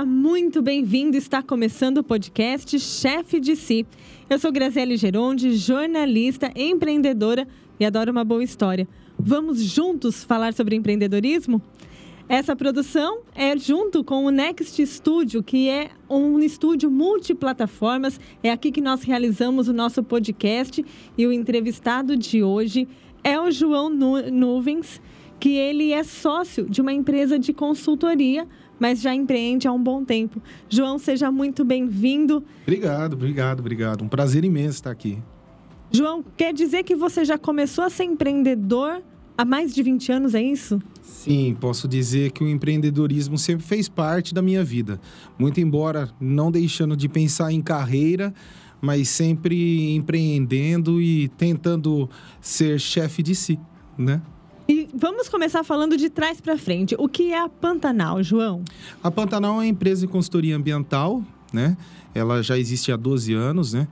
seja muito bem-vindo. Está começando o podcast Chefe de Si. Eu sou Graziele Geronde, jornalista, empreendedora e adoro uma boa história. Vamos juntos falar sobre empreendedorismo? Essa produção é junto com o Next Studio, que é um estúdio multiplataformas. É aqui que nós realizamos o nosso podcast e o entrevistado de hoje é o João Nuvens, que ele é sócio de uma empresa de consultoria, mas já empreende há um bom tempo. João, seja muito bem-vindo. Obrigado, obrigado, obrigado. Um prazer imenso estar aqui. João, quer dizer que você já começou a ser empreendedor há mais de 20 anos, é isso? Sim, posso dizer que o empreendedorismo sempre fez parte da minha vida. Muito embora não deixando de pensar em carreira, mas sempre empreendendo e tentando ser chefe de si, né? E vamos começar falando de trás para frente. O que é a Pantanal, João? A Pantanal é uma empresa de consultoria ambiental, né? Ela já existe há 12 anos, né?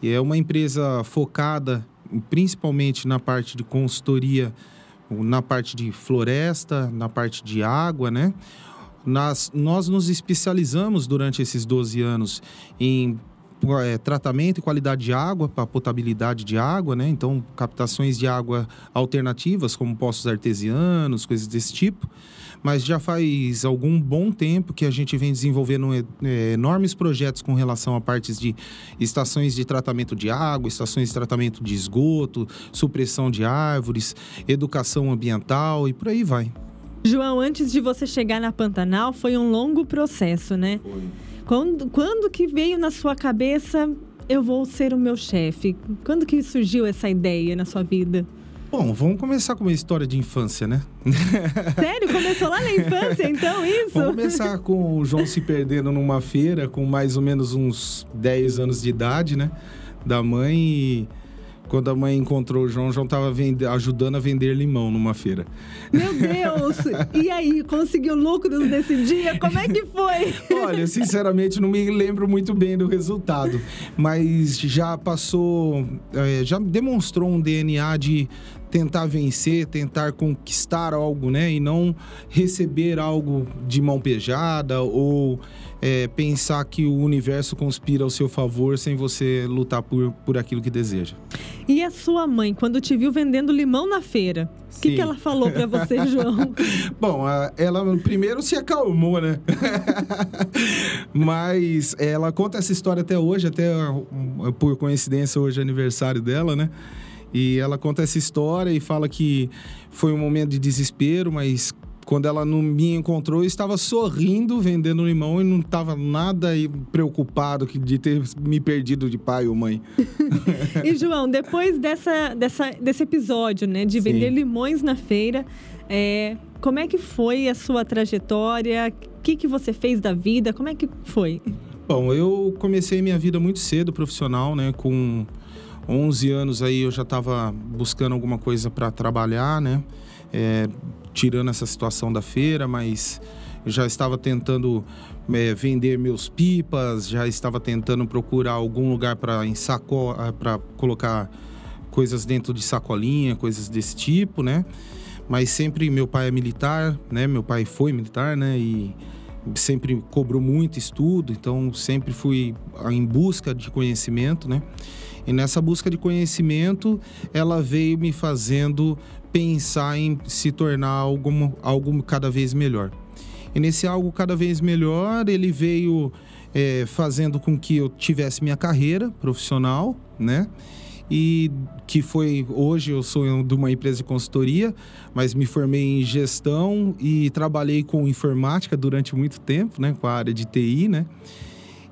E é uma empresa focada principalmente na parte de consultoria na parte de floresta, na parte de água, né? Nas, nós nos especializamos durante esses 12 anos em é, tratamento e qualidade de água, para potabilidade de água, né? Então, captações de água alternativas, como poços artesianos, coisas desse tipo mas já faz algum bom tempo que a gente vem desenvolvendo é, enormes projetos com relação a partes de estações de tratamento de água, estações de tratamento de esgoto, supressão de árvores, educação ambiental e por aí vai. João, antes de você chegar na Pantanal, foi um longo processo, né? Foi. Quando, quando que veio na sua cabeça eu vou ser o meu chefe? Quando que surgiu essa ideia na sua vida? Bom, vamos começar com uma história de infância, né? Sério? Começou lá na infância, então, isso? Vamos começar com o João se perdendo numa feira com mais ou menos uns 10 anos de idade, né? Da mãe e quando a mãe encontrou o João, o João estava ajudando a vender limão numa feira. Meu Deus! E aí, conseguiu lucros nesse dia? Como é que foi? Olha, sinceramente, não me lembro muito bem do resultado. Mas já passou, é, já demonstrou um DNA de tentar vencer, tentar conquistar algo, né? E não receber algo de mão pejada ou é, pensar que o universo conspira ao seu favor sem você lutar por, por aquilo que deseja. E a sua mãe, quando te viu vendendo limão na feira, o que, que ela falou para você, João? Bom, ela primeiro se acalmou, né? Mas ela conta essa história até hoje, até por coincidência hoje é aniversário dela, né? E ela conta essa história e fala que foi um momento de desespero, mas quando ela não me encontrou, eu estava sorrindo, vendendo limão e não estava nada preocupado de ter me perdido de pai ou mãe. e João, depois dessa, dessa, desse episódio, né, de vender Sim. limões na feira, é, como é que foi a sua trajetória? O que, que você fez da vida? Como é que foi? Bom, eu comecei minha vida muito cedo profissional, né, com 11 anos aí eu já estava buscando alguma coisa para trabalhar, né? É, tirando essa situação da feira, mas já estava tentando é, vender meus pipas, já estava tentando procurar algum lugar para ah, para colocar coisas dentro de sacolinha, coisas desse tipo, né? Mas sempre meu pai é militar, né? Meu pai foi militar, né? E sempre cobrou muito estudo, então sempre fui em busca de conhecimento, né? E nessa busca de conhecimento, ela veio me fazendo pensar em se tornar algo, algo cada vez melhor. E nesse algo cada vez melhor, ele veio é, fazendo com que eu tivesse minha carreira profissional, né? E que foi hoje eu sou de uma empresa de consultoria, mas me formei em gestão e trabalhei com informática durante muito tempo, né, com a área de TI, né?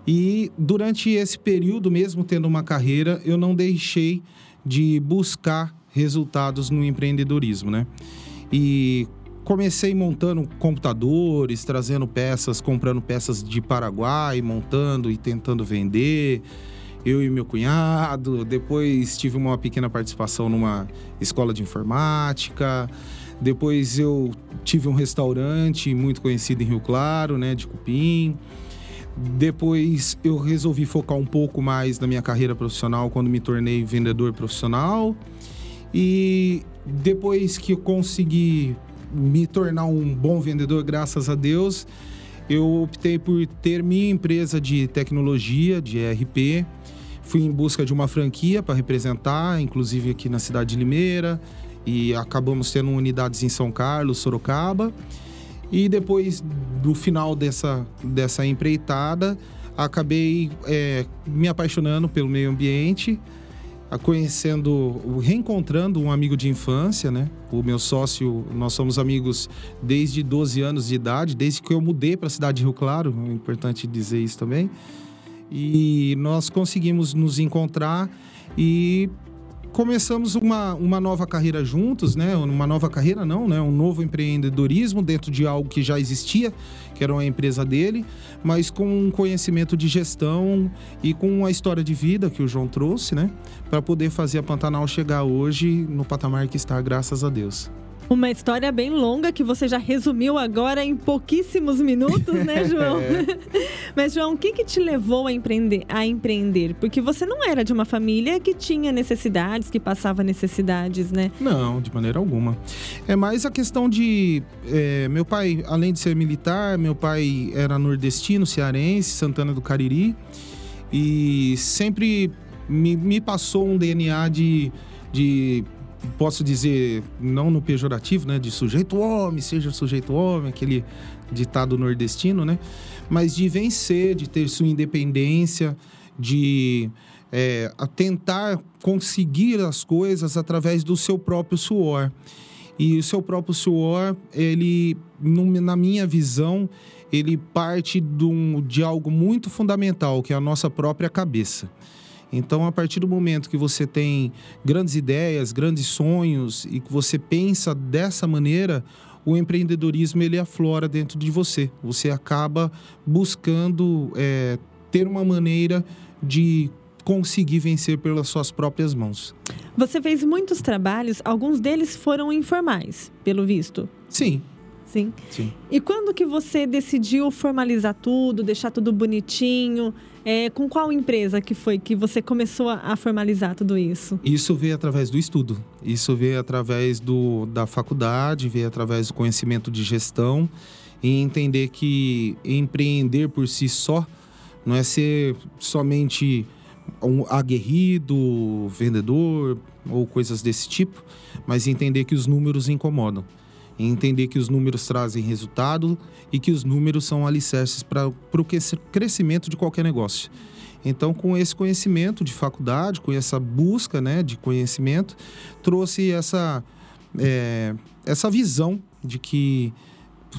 E durante esse período, mesmo tendo uma carreira, eu não deixei de buscar resultados no empreendedorismo, né? E comecei montando computadores, trazendo peças, comprando peças de Paraguai, montando e tentando vender. Eu e meu cunhado. Depois tive uma pequena participação numa escola de informática. Depois eu tive um restaurante muito conhecido em Rio Claro, né, de cupim. Depois eu resolvi focar um pouco mais na minha carreira profissional quando me tornei vendedor profissional. E depois que eu consegui me tornar um bom vendedor, graças a Deus, eu optei por ter minha empresa de tecnologia, de ERP. Fui em busca de uma franquia para representar, inclusive aqui na cidade de Limeira, e acabamos tendo unidades em São Carlos, Sorocaba. E depois do final dessa, dessa empreitada, acabei é, me apaixonando pelo meio ambiente, conhecendo, reencontrando um amigo de infância, né? O meu sócio, nós somos amigos desde 12 anos de idade, desde que eu mudei para a cidade de Rio Claro, é importante dizer isso também. E nós conseguimos nos encontrar e começamos uma, uma nova carreira juntos, né? Uma nova carreira não, né? Um novo empreendedorismo dentro de algo que já existia, que era uma empresa dele, mas com um conhecimento de gestão e com a história de vida que o João trouxe, né? Para poder fazer a Pantanal chegar hoje no patamar que está, graças a Deus. Uma história bem longa que você já resumiu agora em pouquíssimos minutos, né, João? é. Mas, João, o que, que te levou a empreender, a empreender? Porque você não era de uma família que tinha necessidades, que passava necessidades, né? Não, de maneira alguma. É mais a questão de. É, meu pai, além de ser militar, meu pai era nordestino, cearense, Santana do Cariri. E sempre me, me passou um DNA de, de posso dizer, não no pejorativo, né, de sujeito homem, seja sujeito homem, aquele ditado nordestino, né, mas de vencer, de ter sua independência, de é, tentar conseguir as coisas através do seu próprio suor. E o seu próprio suor, ele, na minha visão, ele parte de, um, de algo muito fundamental, que é a nossa própria cabeça. Então, a partir do momento que você tem grandes ideias, grandes sonhos e que você pensa dessa maneira, o empreendedorismo ele aflora dentro de você. Você acaba buscando é, ter uma maneira de conseguir vencer pelas suas próprias mãos. Você fez muitos trabalhos, alguns deles foram informais, pelo visto. Sim, Sim. Sim. E quando que você decidiu formalizar tudo, deixar tudo bonitinho? É, com qual empresa que foi que você começou a formalizar tudo isso? Isso veio através do estudo. Isso veio através do, da faculdade, veio através do conhecimento de gestão e entender que empreender por si só não é ser somente um aguerrido, vendedor ou coisas desse tipo, mas entender que os números incomodam entender que os números trazem resultado e que os números são alicerces para o crescimento de qualquer negócio. Então, com esse conhecimento de faculdade, com essa busca né, de conhecimento, trouxe essa, é, essa visão de que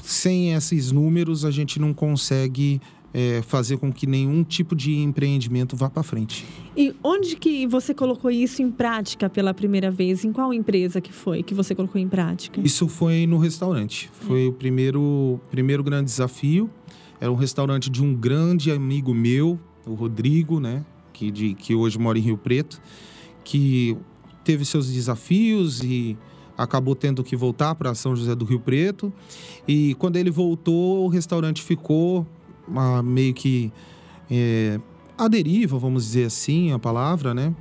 sem esses números a gente não consegue é, fazer com que nenhum tipo de empreendimento vá para frente. E onde que você colocou isso em prática pela primeira vez? Em qual empresa que foi que você colocou em prática? Isso foi no restaurante. Foi o primeiro, primeiro grande desafio. Era um restaurante de um grande amigo meu, o Rodrigo, né? Que, de, que hoje mora em Rio Preto, que teve seus desafios e acabou tendo que voltar para São José do Rio Preto. E quando ele voltou, o restaurante ficou uma, meio que é, a deriva, vamos dizer assim, a palavra, né?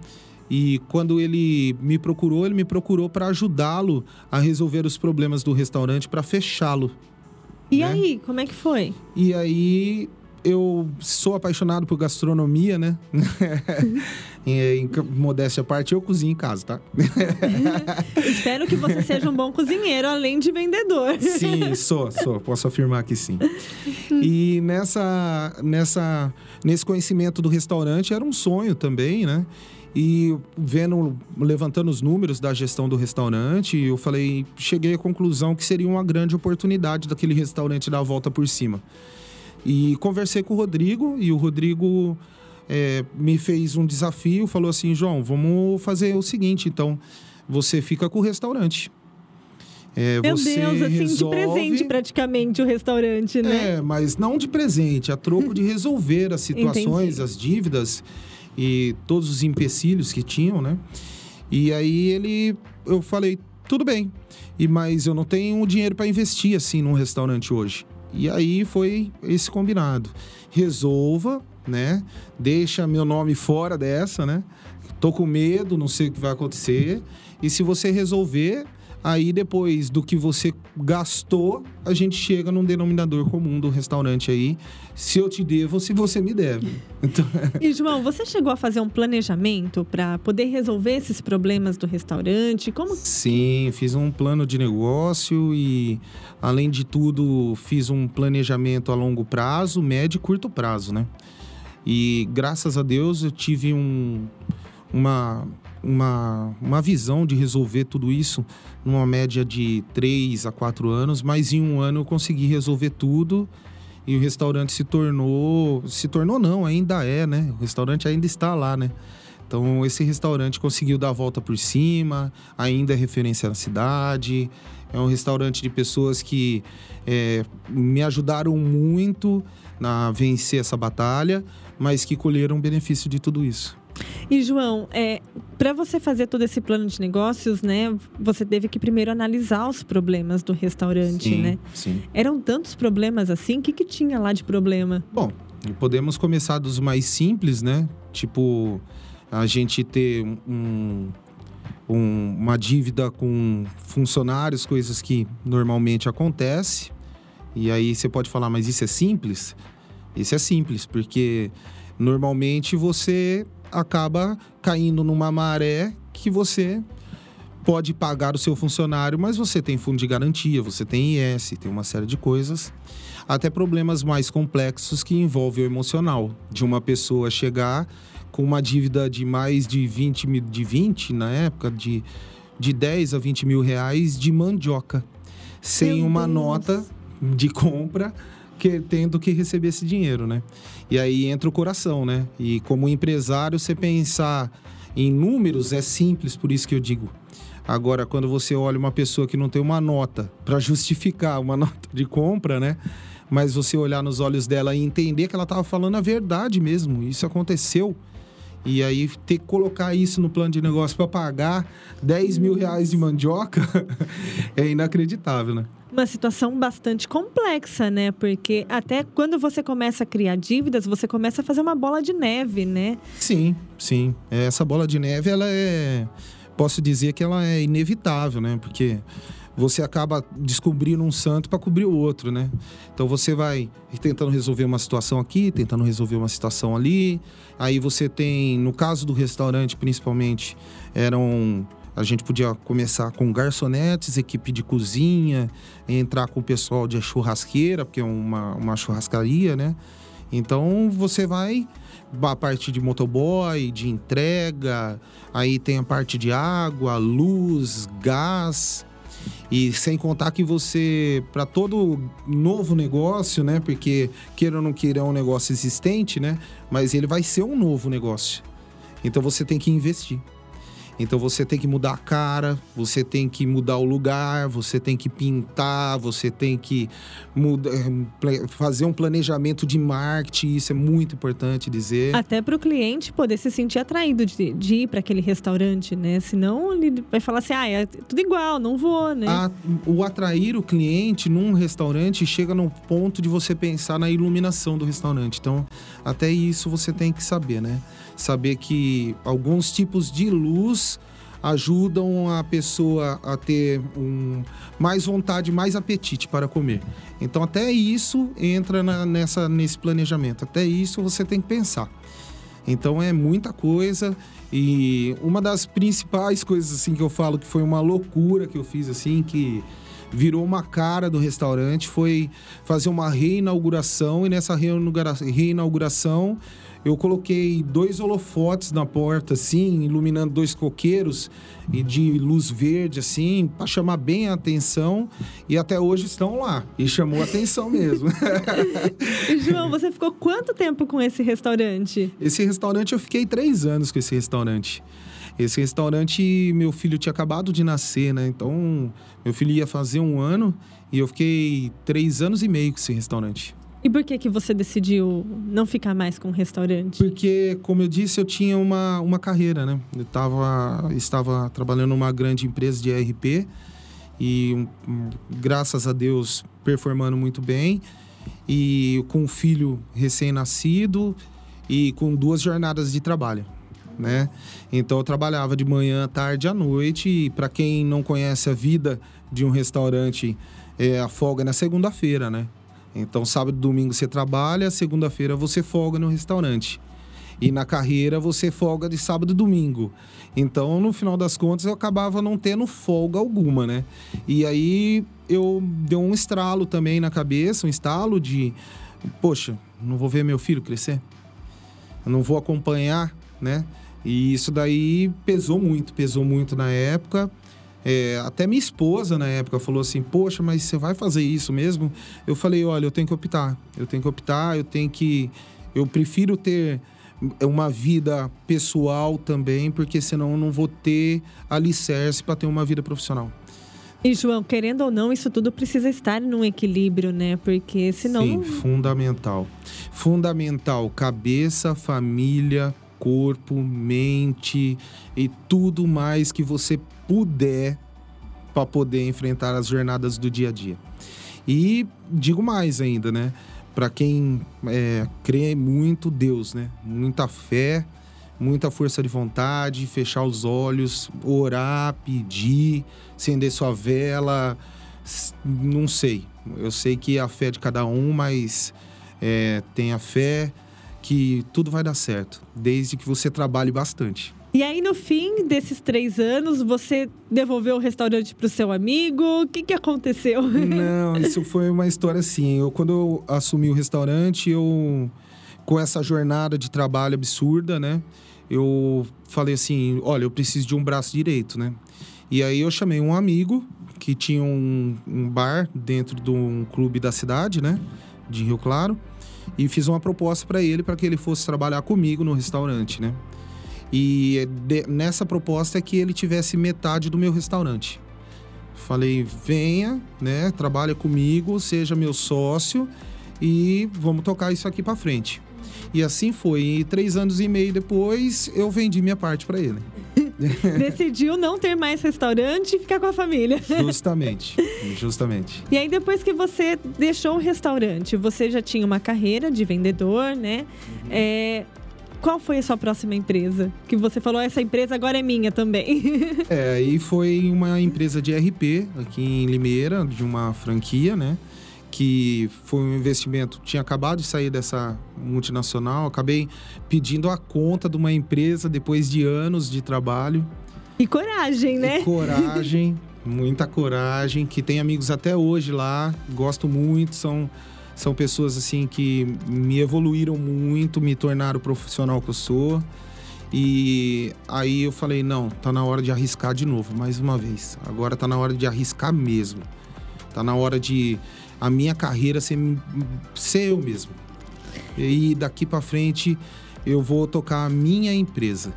E quando ele me procurou, ele me procurou para ajudá-lo a resolver os problemas do restaurante para fechá-lo. E né? aí, como é que foi? E aí eu sou apaixonado por gastronomia, né? em, em modéstia à parte, eu cozinho em casa, tá? Espero que você seja um bom cozinheiro, além de vendedor. sim, sou, sou. Posso afirmar que sim. E nessa, nessa, nesse conhecimento do restaurante era um sonho também, né? E vendo, levantando os números da gestão do restaurante, eu falei, cheguei à conclusão que seria uma grande oportunidade daquele restaurante dar a volta por cima. E conversei com o Rodrigo e o Rodrigo é, me fez um desafio, falou assim, João, vamos fazer o seguinte, então você fica com o restaurante. É, Meu Deus, assim, resolve... de presente praticamente o restaurante, né? É, mas não de presente, a troco de resolver as situações, as dívidas e todos os empecilhos que tinham, né? E aí ele, eu falei, tudo bem, e mas eu não tenho dinheiro para investir assim num restaurante hoje. E aí foi esse combinado. Resolva, né? Deixa meu nome fora dessa, né? Tô com medo, não sei o que vai acontecer. E se você resolver, Aí depois do que você gastou, a gente chega num denominador comum do restaurante aí. Se eu te devo, se você me deve. Então... E João, você chegou a fazer um planejamento para poder resolver esses problemas do restaurante? Como? Sim, fiz um plano de negócio e, além de tudo, fiz um planejamento a longo prazo, médio e curto prazo, né? E graças a Deus eu tive um, uma uma, uma visão de resolver tudo isso numa média de três a quatro anos, mas em um ano eu consegui resolver tudo e o restaurante se tornou, se tornou não, ainda é, né? O restaurante ainda está lá, né? Então esse restaurante conseguiu dar a volta por cima, ainda é referência na cidade. É um restaurante de pessoas que é, me ajudaram muito a vencer essa batalha, mas que colheram benefício de tudo isso. E João, é, para você fazer todo esse plano de negócios, né, você teve que primeiro analisar os problemas do restaurante, sim, né? Sim. Eram tantos problemas assim? O que, que tinha lá de problema? Bom, podemos começar dos mais simples, né? Tipo, a gente ter um, um, uma dívida com funcionários, coisas que normalmente acontece. E aí você pode falar, mas isso é simples? Isso é simples, porque normalmente você acaba caindo numa maré que você pode pagar o seu funcionário, mas você tem fundo de garantia, você tem IS, tem uma série de coisas, até problemas mais complexos que envolvem o emocional, de uma pessoa chegar com uma dívida de mais de 20 mil, de 20 na época, de, de 10 a 20 mil reais de mandioca, sem Meu uma Deus. nota de compra que, tendo que receber esse dinheiro, né? E aí entra o coração, né? E como empresário, você pensar em números é simples, por isso que eu digo. Agora, quando você olha uma pessoa que não tem uma nota para justificar uma nota de compra, né? Mas você olhar nos olhos dela e entender que ela estava falando a verdade mesmo, isso aconteceu. E aí ter que colocar isso no plano de negócio para pagar 10 mil reais de mandioca é inacreditável, né? Uma situação bastante complexa, né? Porque até quando você começa a criar dívidas, você começa a fazer uma bola de neve, né? Sim, sim. Essa bola de neve, ela é. Posso dizer que ela é inevitável, né? Porque você acaba descobrindo um santo para cobrir o outro, né? Então você vai tentando resolver uma situação aqui, tentando resolver uma situação ali. Aí você tem, no caso do restaurante principalmente, eram a gente podia começar com garçonetes, equipe de cozinha, entrar com o pessoal de churrasqueira, porque é uma, uma churrascaria, né? Então você vai a parte de motoboy, de entrega, aí tem a parte de água, luz, gás. E sem contar que você, para todo novo negócio, né? Porque queira ou não queira é um negócio existente, né? Mas ele vai ser um novo negócio. Então você tem que investir. Então você tem que mudar a cara, você tem que mudar o lugar, você tem que pintar, você tem que mudar, eh, fazer um planejamento de marketing, isso é muito importante dizer. Até para o cliente poder se sentir atraído de, de ir para aquele restaurante, né? Senão ele vai falar assim, ah, é tudo igual, não vou, né? A, o atrair o cliente num restaurante chega no ponto de você pensar na iluminação do restaurante. Então, até isso você tem que saber, né? Saber que alguns tipos de luz ajudam a pessoa a ter um, mais vontade, mais apetite para comer. Então até isso entra na, nessa, nesse planejamento. Até isso você tem que pensar. Então é muita coisa e uma das principais coisas assim que eu falo que foi uma loucura que eu fiz assim que virou uma cara do restaurante foi fazer uma reinauguração e nessa reinauguração eu coloquei dois holofotes na porta, assim, iluminando dois coqueiros e de luz verde, assim, para chamar bem a atenção. E até hoje estão lá. E chamou a atenção mesmo. João, você ficou quanto tempo com esse restaurante? Esse restaurante, eu fiquei três anos com esse restaurante. Esse restaurante, meu filho tinha acabado de nascer, né? Então, meu filho ia fazer um ano e eu fiquei três anos e meio com esse restaurante. E por que que você decidiu não ficar mais com o restaurante? Porque, como eu disse, eu tinha uma, uma carreira, né? Eu tava, estava trabalhando numa grande empresa de ERP e, graças a Deus, performando muito bem. E com um filho recém-nascido e com duas jornadas de trabalho. né? Então eu trabalhava de manhã, tarde à noite. E para quem não conhece a vida de um restaurante, é, a folga é na segunda-feira, né? Então sábado e domingo você trabalha, segunda-feira você folga no restaurante. E na carreira você folga de sábado e domingo. Então, no final das contas, eu acabava não tendo folga alguma, né? E aí eu deu um estralo também na cabeça, um estalo de, poxa, não vou ver meu filho crescer. Eu não vou acompanhar, né? E isso daí pesou muito, pesou muito na época. É, até minha esposa na época falou assim: Poxa, mas você vai fazer isso mesmo? Eu falei: Olha, eu tenho que optar. Eu tenho que optar, eu tenho que. Eu prefiro ter uma vida pessoal também, porque senão eu não vou ter alicerce para ter uma vida profissional. E, João, querendo ou não, isso tudo precisa estar num equilíbrio, né? Porque senão. Sim, fundamental. Fundamental. Cabeça, família, corpo, mente e tudo mais que você puder para poder enfrentar as jornadas do dia a dia. E digo mais ainda, né? Para quem é, crê muito Deus, né? Muita fé, muita força de vontade, fechar os olhos, orar, pedir, acender sua vela, não sei. Eu sei que é a fé de cada um, mas é, tenha fé que tudo vai dar certo, desde que você trabalhe bastante. E aí, no fim desses três anos, você devolveu o restaurante para o seu amigo? O que, que aconteceu? Não, isso foi uma história assim. Eu, quando eu assumi o restaurante, eu com essa jornada de trabalho absurda, né? eu falei assim: olha, eu preciso de um braço direito, né? E aí eu chamei um amigo que tinha um, um bar dentro de um clube da cidade, né? De Rio Claro. E fiz uma proposta para ele para que ele fosse trabalhar comigo no restaurante, né? E de, nessa proposta é que ele tivesse metade do meu restaurante. Falei, venha, né? Trabalha comigo, seja meu sócio e vamos tocar isso aqui para frente. E assim foi. E três anos e meio depois, eu vendi minha parte para ele. Decidiu não ter mais restaurante e ficar com a família. Justamente, justamente. E aí, depois que você deixou o restaurante, você já tinha uma carreira de vendedor, né? Uhum. É, qual foi a sua próxima empresa? Que você falou, essa empresa agora é minha também. é, aí foi uma empresa de RP aqui em Limeira, de uma franquia, né? Que foi um investimento, tinha acabado de sair dessa multinacional, acabei pedindo a conta de uma empresa depois de anos de trabalho. E coragem, né? E coragem, muita coragem, que tem amigos até hoje lá, gosto muito, são são pessoas assim que me evoluíram muito, me tornaram o profissional que eu sou. E aí eu falei, não, tá na hora de arriscar de novo, mais uma vez. Agora tá na hora de arriscar mesmo. Tá na hora de a minha carreira ser, ser eu mesmo. E daqui para frente eu vou tocar a minha empresa.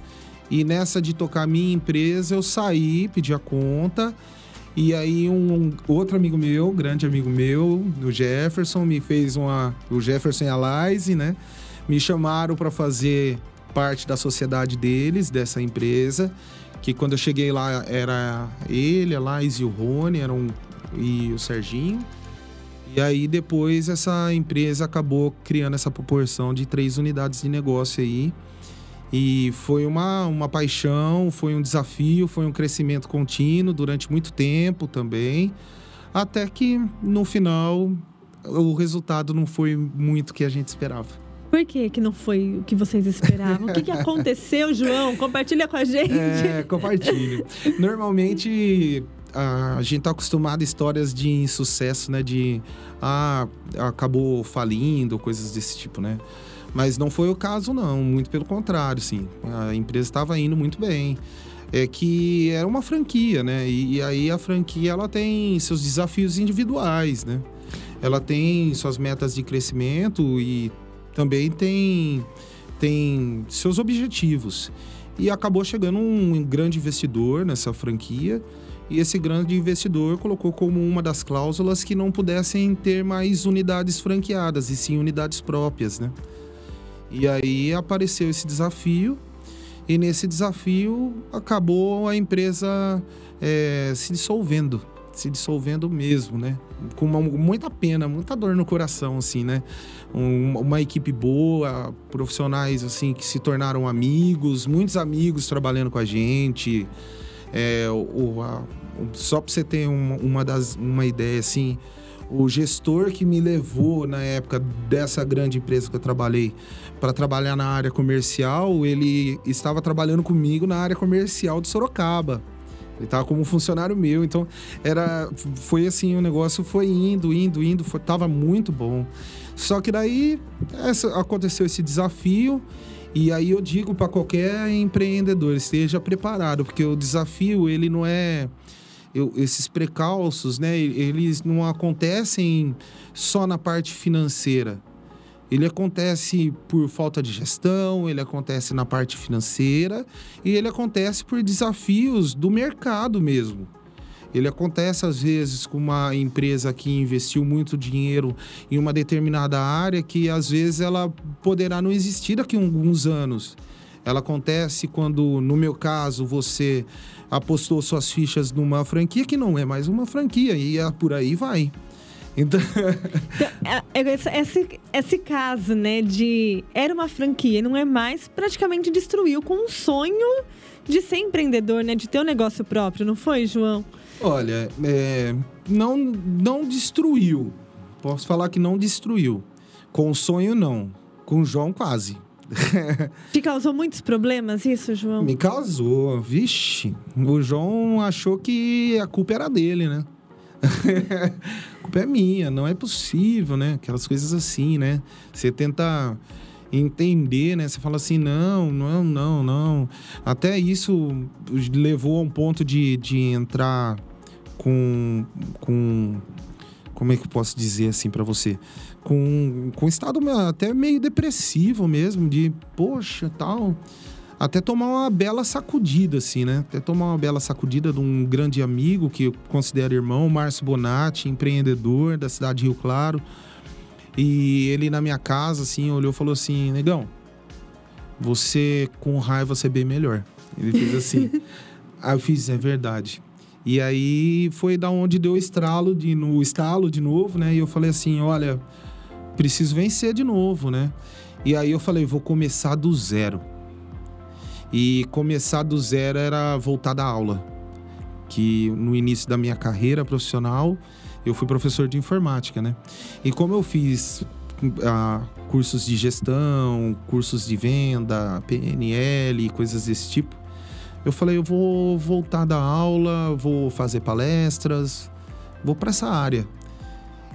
E nessa de tocar a minha empresa, eu saí, pedi a conta. E aí um, um, outro amigo meu, grande amigo meu, o Jefferson, me fez uma. O Jefferson e a né? Me chamaram para fazer parte da sociedade deles, dessa empresa. Que quando eu cheguei lá era ele, a Laise e o Rony, eram, e o Serginho. E aí depois essa empresa acabou criando essa proporção de três unidades de negócio aí. E foi uma, uma paixão, foi um desafio, foi um crescimento contínuo durante muito tempo também. Até que no final o resultado não foi muito o que a gente esperava. Por que, que não foi o que vocês esperavam? o que, que aconteceu, João? Compartilha com a gente. É, compartilho. Normalmente a, gente tá acostumado a histórias de insucesso, né? De ah, acabou falindo, coisas desse tipo, né? Mas não foi o caso, não. Muito pelo contrário, sim. A empresa estava indo muito bem. É que era uma franquia, né? E, e, aí a franquia ela tem seus desafios individuais, né? Ela tem suas metas de crescimento e também tem, tem seus objetivos. E acabou chegando um grande investidor nessa franquia e esse grande investidor colocou como uma das cláusulas que não pudessem ter mais unidades franqueadas, e sim unidades próprias, né? E aí apareceu esse desafio, e nesse desafio acabou a empresa é, se dissolvendo. se dissolvendo mesmo, né? Com uma, muita pena, muita dor no coração, assim, né? Um, uma equipe boa, profissionais, assim, que se tornaram amigos, muitos amigos trabalhando com a gente. É, o, a, só para você ter uma, uma, das, uma ideia, assim, o gestor que me levou na época dessa grande empresa que eu trabalhei para trabalhar na área comercial, ele estava trabalhando comigo na área comercial de Sorocaba. Ele tava como funcionário meu, então era foi assim, o negócio foi indo, indo, indo, foi, tava muito bom. Só que daí essa, aconteceu esse desafio e aí eu digo para qualquer empreendedor, esteja preparado, porque o desafio ele não é eu, esses precalços, né? Eles não acontecem só na parte financeira. Ele acontece por falta de gestão, ele acontece na parte financeira e ele acontece por desafios do mercado mesmo. Ele acontece às vezes com uma empresa que investiu muito dinheiro em uma determinada área que às vezes ela poderá não existir daqui a alguns anos. Ela acontece quando, no meu caso, você apostou suas fichas numa franquia que não é mais uma franquia e é por aí vai. Então... então é, é esse, esse, caso, né, de era uma franquia, não é mais, praticamente destruiu com um sonho de ser empreendedor, né, de ter um negócio próprio, não foi, João? Olha, é, não, não destruiu. Posso falar que não destruiu. Com o sonho, não. Com o João, quase. Te causou muitos problemas isso, João? Me causou. Vixe. O João achou que a culpa era dele, né? a culpa é minha, não é possível, né? Aquelas coisas assim, né? Você tenta entender, né? Você fala assim, não, não, não, não. Até isso levou a um ponto de, de entrar com, com como é que eu posso dizer assim para você? Com, com estado até meio depressivo mesmo, de poxa, tal até tomar uma bela sacudida, assim, né? Até tomar uma bela sacudida de um grande amigo que eu considero irmão, Márcio Bonatti, empreendedor da cidade de Rio Claro. E ele na minha casa, assim, olhou e falou assim: Negão, você com raiva você é bem melhor. Ele fez assim. aí eu fiz, é verdade. E aí foi da onde deu o estralo, de, no estalo de novo, né? E eu falei assim: olha, preciso vencer de novo, né? E aí eu falei: vou começar do zero. E começar do zero era voltar da aula. Que no início da minha carreira profissional, eu fui professor de informática, né? E como eu fiz ah, cursos de gestão, cursos de venda, PNL, coisas desse tipo, eu falei, eu vou voltar da aula, vou fazer palestras, vou para essa área.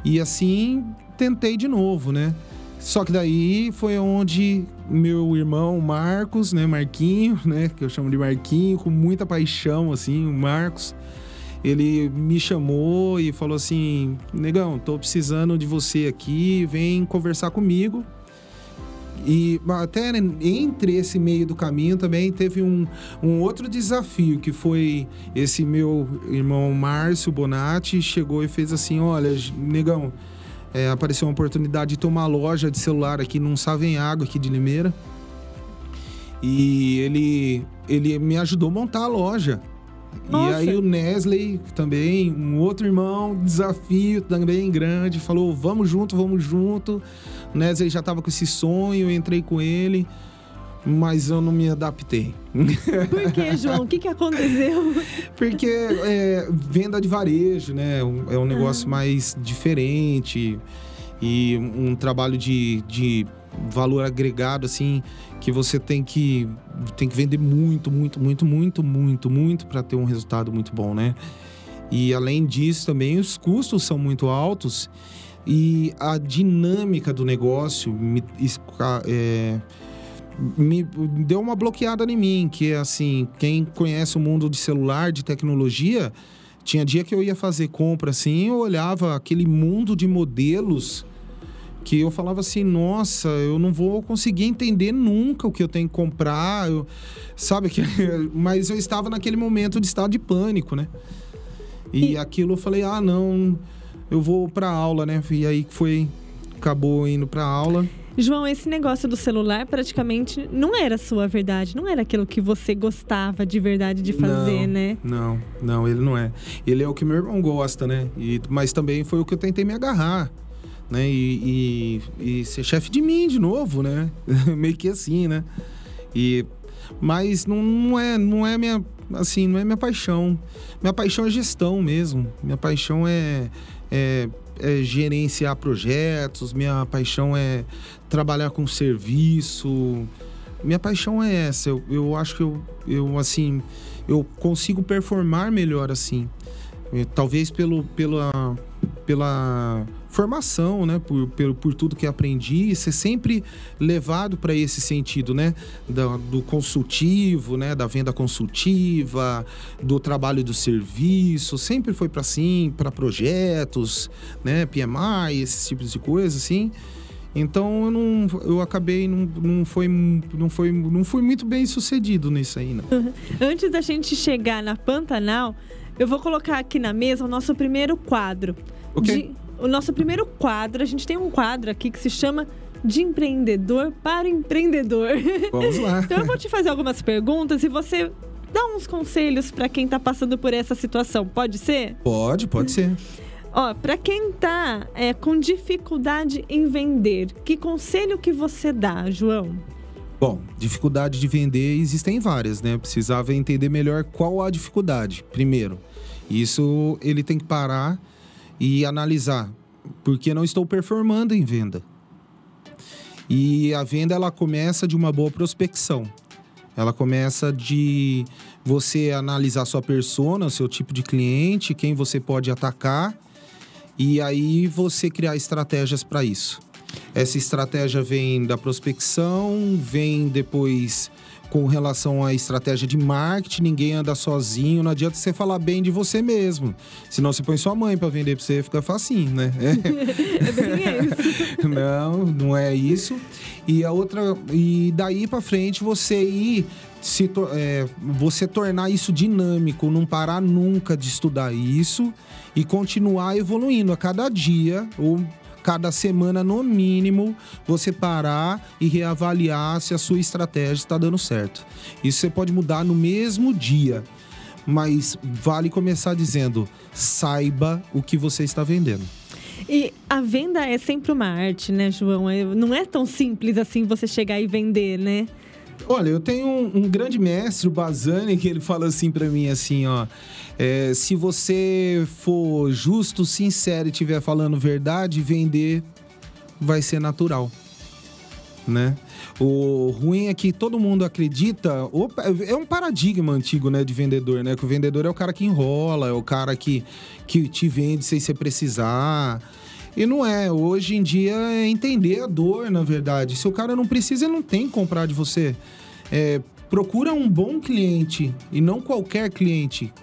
E assim tentei de novo, né? Só que daí foi onde meu irmão Marcos, né, Marquinho, né, que eu chamo de Marquinho, com muita paixão, assim, o Marcos, ele me chamou e falou assim: Negão, tô precisando de você aqui, vem conversar comigo. E até entre esse meio do caminho também teve um, um outro desafio, que foi esse meu irmão Márcio Bonatti chegou e fez assim: Olha, negão é, apareceu uma oportunidade de uma loja de celular aqui num Savenhago, aqui de Limeira. E ele, ele me ajudou a montar a loja. Nossa. E aí o Nesley também, um outro irmão, desafio também grande, falou: vamos junto, vamos junto. O Nesley já estava com esse sonho, eu entrei com ele mas eu não me adaptei. Por que, João? O que, que aconteceu? Porque é, venda de varejo, né? É um negócio ah. mais diferente e um trabalho de, de valor agregado, assim, que você tem que, tem que vender muito, muito, muito, muito, muito, muito para ter um resultado muito bom, né? E além disso, também os custos são muito altos e a dinâmica do negócio me, é, me deu uma bloqueada em mim, que é assim, quem conhece o mundo de celular, de tecnologia, tinha dia que eu ia fazer compra assim, eu olhava aquele mundo de modelos que eu falava assim, nossa, eu não vou conseguir entender nunca o que eu tenho que comprar, eu, sabe que mas eu estava naquele momento de estado de pânico, né? E, e... aquilo eu falei, ah, não, eu vou para aula, né? E aí foi acabou indo para aula. João, esse negócio do celular praticamente não era sua verdade, não era aquilo que você gostava de verdade de fazer, não, né? Não, não, ele não é. Ele é o que meu irmão gosta, né? E, mas também foi o que eu tentei me agarrar. Né? E, e, e ser chefe de mim de novo, né? Meio que assim, né? E, mas não, não é, não é minha, assim, não é minha paixão. Minha paixão é gestão mesmo. Minha paixão é, é, é gerenciar projetos. Minha paixão é trabalhar com serviço. Minha paixão é essa. Eu, eu acho que eu, eu, assim, eu consigo performar melhor assim. Talvez pelo, pela, pela formação, né? Por, por, por tudo que aprendi, ser sempre levado para esse sentido, né? Do, do, consultivo, né? Da venda consultiva, do trabalho do serviço, sempre foi para sim, para projetos, né? PMI, esses tipos de coisas, assim. Então eu não, eu acabei não, não foi não foi não fui muito bem sucedido nisso aí, não. Antes da gente chegar na Pantanal, eu vou colocar aqui na mesa o nosso primeiro quadro. Okay. De o nosso primeiro quadro. A gente tem um quadro aqui que se chama de empreendedor para empreendedor. Vamos lá. então eu vou te fazer algumas perguntas e você dá uns conselhos para quem está passando por essa situação. Pode ser? Pode, pode ser. Ó, para quem está é, com dificuldade em vender, que conselho que você dá, João? Bom, dificuldade de vender existem várias, né? Precisava entender melhor qual a dificuldade. Primeiro, isso ele tem que parar e analisar porque não estou performando em venda. E a venda ela começa de uma boa prospecção. Ela começa de você analisar sua persona, seu tipo de cliente, quem você pode atacar e aí você criar estratégias para isso. Essa estratégia vem da prospecção, vem depois com relação à estratégia de marketing, ninguém anda sozinho, não adianta você falar bem de você mesmo. Senão você põe sua mãe para vender para você, fica facinho, né? É, bem isso. Não, não é isso. E a outra e daí para frente você ir se é, você tornar isso dinâmico, não parar nunca de estudar isso e continuar evoluindo a cada dia ou cada semana, no mínimo, você parar e reavaliar se a sua estratégia está dando certo. Isso você pode mudar no mesmo dia. Mas vale começar dizendo: saiba o que você está vendendo. E a venda é sempre uma arte, né, João? É, não é tão simples assim você chegar e vender, né? Olha, eu tenho um, um grande mestre, o Bazani, que ele fala assim para mim, assim, ó. É, se você for justo, sincero e estiver falando verdade, vender vai ser natural, né? O ruim é que todo mundo acredita. Opa, é um paradigma antigo, né, de vendedor, né? Que o vendedor é o cara que enrola, é o cara que, que te vende sem você precisar. E não é. Hoje em dia é entender a dor, na verdade. Se o cara não precisa, ele não tem que comprar de você. É, procura um bom cliente e não qualquer cliente.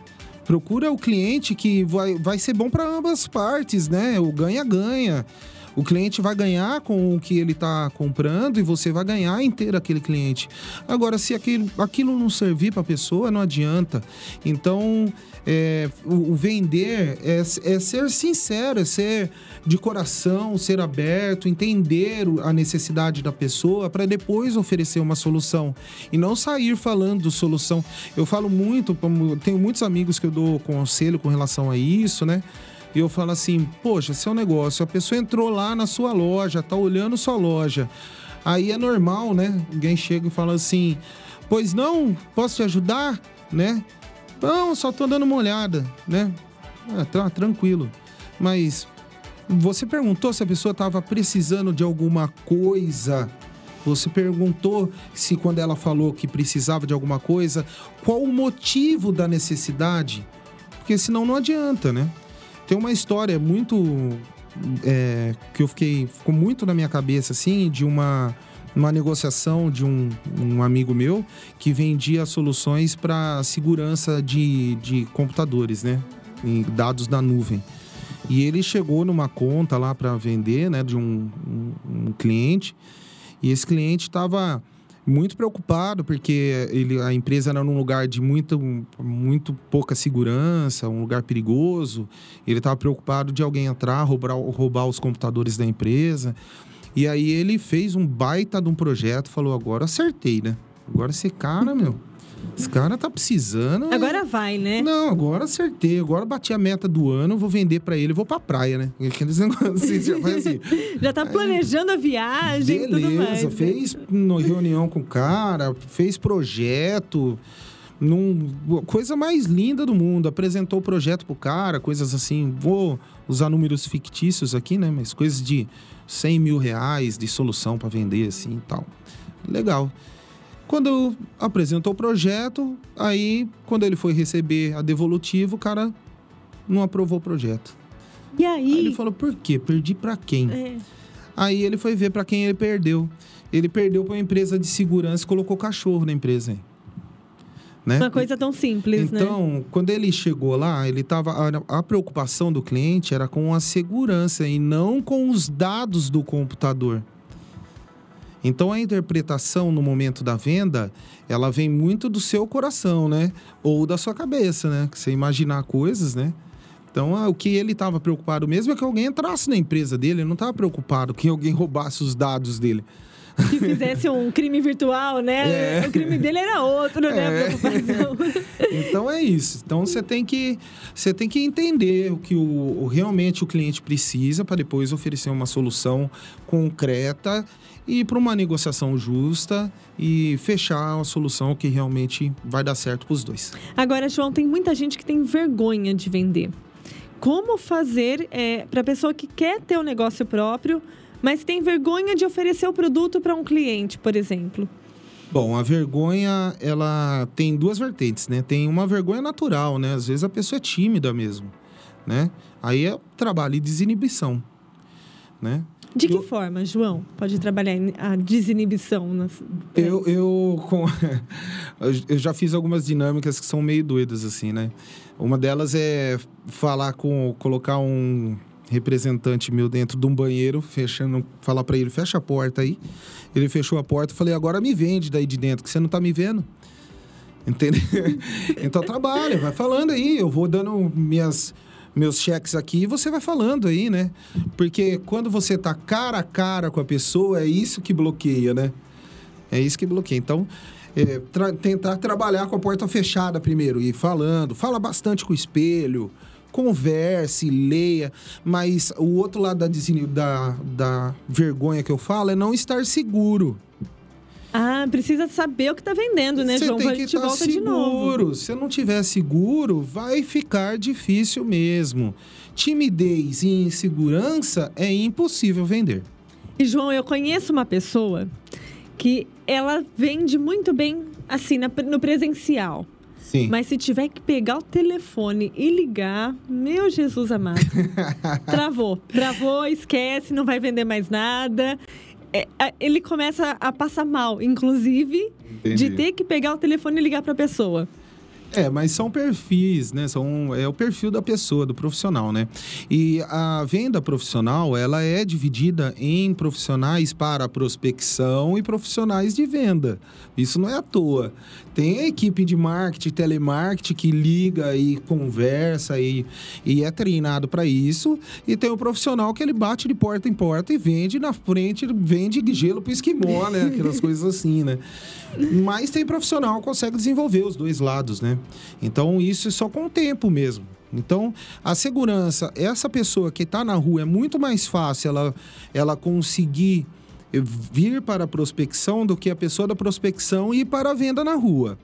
Procura o cliente que vai, vai ser bom para ambas partes, né? O ganha-ganha. O cliente vai ganhar com o que ele está comprando e você vai ganhar inteiro aquele cliente. Agora, se aquilo, aquilo não servir para a pessoa, não adianta. Então, é, o, o, vender é, é ser sincero, é ser de coração, ser aberto, entender a necessidade da pessoa para depois oferecer uma solução e não sair falando solução. Eu falo muito, tenho muitos amigos que eu dou conselho com relação a isso, né? E eu falo assim, poxa, seu negócio, a pessoa entrou lá na sua loja, tá olhando sua loja. Aí é normal, né? Alguém chega e fala assim, pois não, posso te ajudar, né? Não, só tô dando uma olhada, né? Ah, tá, tranquilo. Mas você perguntou se a pessoa estava precisando de alguma coisa? Você perguntou se quando ela falou que precisava de alguma coisa, qual o motivo da necessidade? Porque senão não adianta, né? Tem uma história muito. É, que eu fiquei. Ficou muito na minha cabeça, assim, de uma, uma negociação de um, um amigo meu que vendia soluções para segurança de, de computadores, né? Em dados da nuvem. E ele chegou numa conta lá para vender, né, de um, um, um cliente. E esse cliente estava muito preocupado porque ele, a empresa era num lugar de muito, muito pouca segurança, um lugar perigoso. Ele estava preocupado de alguém entrar, roubar, roubar os computadores da empresa. E aí ele fez um baita de um projeto, falou: agora acertei, né? Agora esse cara, meu. Esse cara tá precisando. Agora vai, né? Não, agora acertei. Agora bati a meta do ano, vou vender para ele, vou pra praia, né? Aqueles negócios assim, já foi assim. já tá planejando a viagem, Beleza, tudo mais. né? fez no reunião com o cara, fez projeto. Num, coisa mais linda do mundo. Apresentou o projeto pro cara, coisas assim. Vou usar números fictícios aqui, né? Mas coisas de 100 mil reais de solução para vender, assim e tal. Legal. Quando apresentou o projeto, aí, quando ele foi receber a devolutiva, o cara não aprovou o projeto. E aí? Aí ele falou: por quê? Perdi para quem? É. Aí ele foi ver para quem ele perdeu. Ele perdeu para uma empresa de segurança e colocou cachorro na empresa. Hein? Né? Uma coisa tão simples, né? Então, quando ele chegou lá, ele tava a, a preocupação do cliente era com a segurança e não com os dados do computador. Então a interpretação no momento da venda, ela vem muito do seu coração, né? Ou da sua cabeça, né? Que você imaginar coisas, né? Então, o que ele estava preocupado mesmo é que alguém entrasse na empresa dele, ele não estava preocupado que alguém roubasse os dados dele. Que fizesse um crime virtual, né? É. O crime dele era outro, né? A É. preocupação. Então é isso. Então você tem que você tem que entender o que o, o- realmente o cliente precisa para depois oferecer uma solução concreta e para uma negociação justa e fechar a solução que realmente vai dar certo para os dois. Agora, João, tem muita gente que tem vergonha de vender. Como fazer para a pessoa que quer ter um negócio próprio, mas tem vergonha de oferecer o produto para um cliente, por exemplo? Bom, a vergonha, ela tem duas vertentes, né? Tem uma vergonha natural, né? Às vezes a pessoa é tímida mesmo, né? Aí é trabalho e desinibição, né? De que Eu- forma, João, pode trabalhar a desinibição? Nas... Eu, eu, com- eu já fiz algumas dinâmicas que são meio doidas, assim, né? Uma delas é falar com... Colocar um representante meu dentro de um banheiro, fechando... Falar para ele, fecha a porta aí. Ele fechou a porta, falei, agora me vende daí de dentro, que você não tá me vendo. Entendeu? então trabalha, vai falando aí. Eu vou dando minhas, meus cheques aqui e você vai falando aí, né? Porque quando você tá cara a cara com a pessoa, é isso que bloqueia, né? É isso que bloqueia. Então, é, tra- tentar trabalhar com a porta fechada primeiro, ir falando, fala bastante com o espelho, converse, leia, mas o outro lado da, da, da vergonha que eu falo é não estar seguro. Ah, precisa saber o que está vendendo, né, Você João? tem A que gente volta de novo. seguro. Se não tiver seguro, vai ficar difícil mesmo. Timidez e insegurança é impossível vender. E, João, eu conheço uma pessoa que ela vende muito bem, assim, no presencial. Sim. Mas se tiver que pegar o telefone e ligar, meu Jesus amado. travou. Travou, esquece, não vai vender mais nada. É, ele começa a passar mal, inclusive, de Entendi. ter que pegar o telefone e ligar para a pessoa. É, mas são perfis, né? São, é o perfil da pessoa, do profissional, né? E a venda profissional, ela é dividida em profissionais para prospecção e profissionais de venda. Isso não é à toa. Tem a equipe de marketing, telemarketing que liga e conversa e, e é treinado para isso. E tem o profissional que ele bate de porta em porta e vende na frente, vende gelo pro esquimó, né? Aquelas coisas assim, né? Mas tem profissional que consegue desenvolver os dois lados, né? Então isso é só com o tempo mesmo. Então, a segurança, essa pessoa que está na rua é muito mais fácil ela, ela conseguir vir para a prospecção do que a pessoa da prospecção ir para a venda na rua.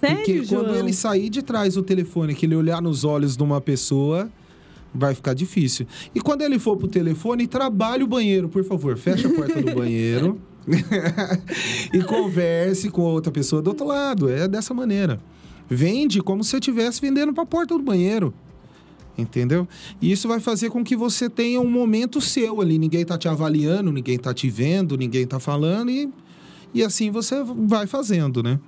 Sério, Porque João? quando ele sair de trás do telefone, que ele olhar nos olhos de uma pessoa, vai ficar difícil. E quando ele for pro telefone, trabalhe o banheiro, por favor. Fecha a porta do banheiro e converse com a outra pessoa do outro lado. É dessa maneira. Vende como se você estivesse vendendo para a porta do banheiro. Entendeu? E isso vai fazer com que você tenha um momento seu ali. Ninguém tá te avaliando, ninguém tá te vendo, ninguém tá falando e, e assim você vai fazendo, né?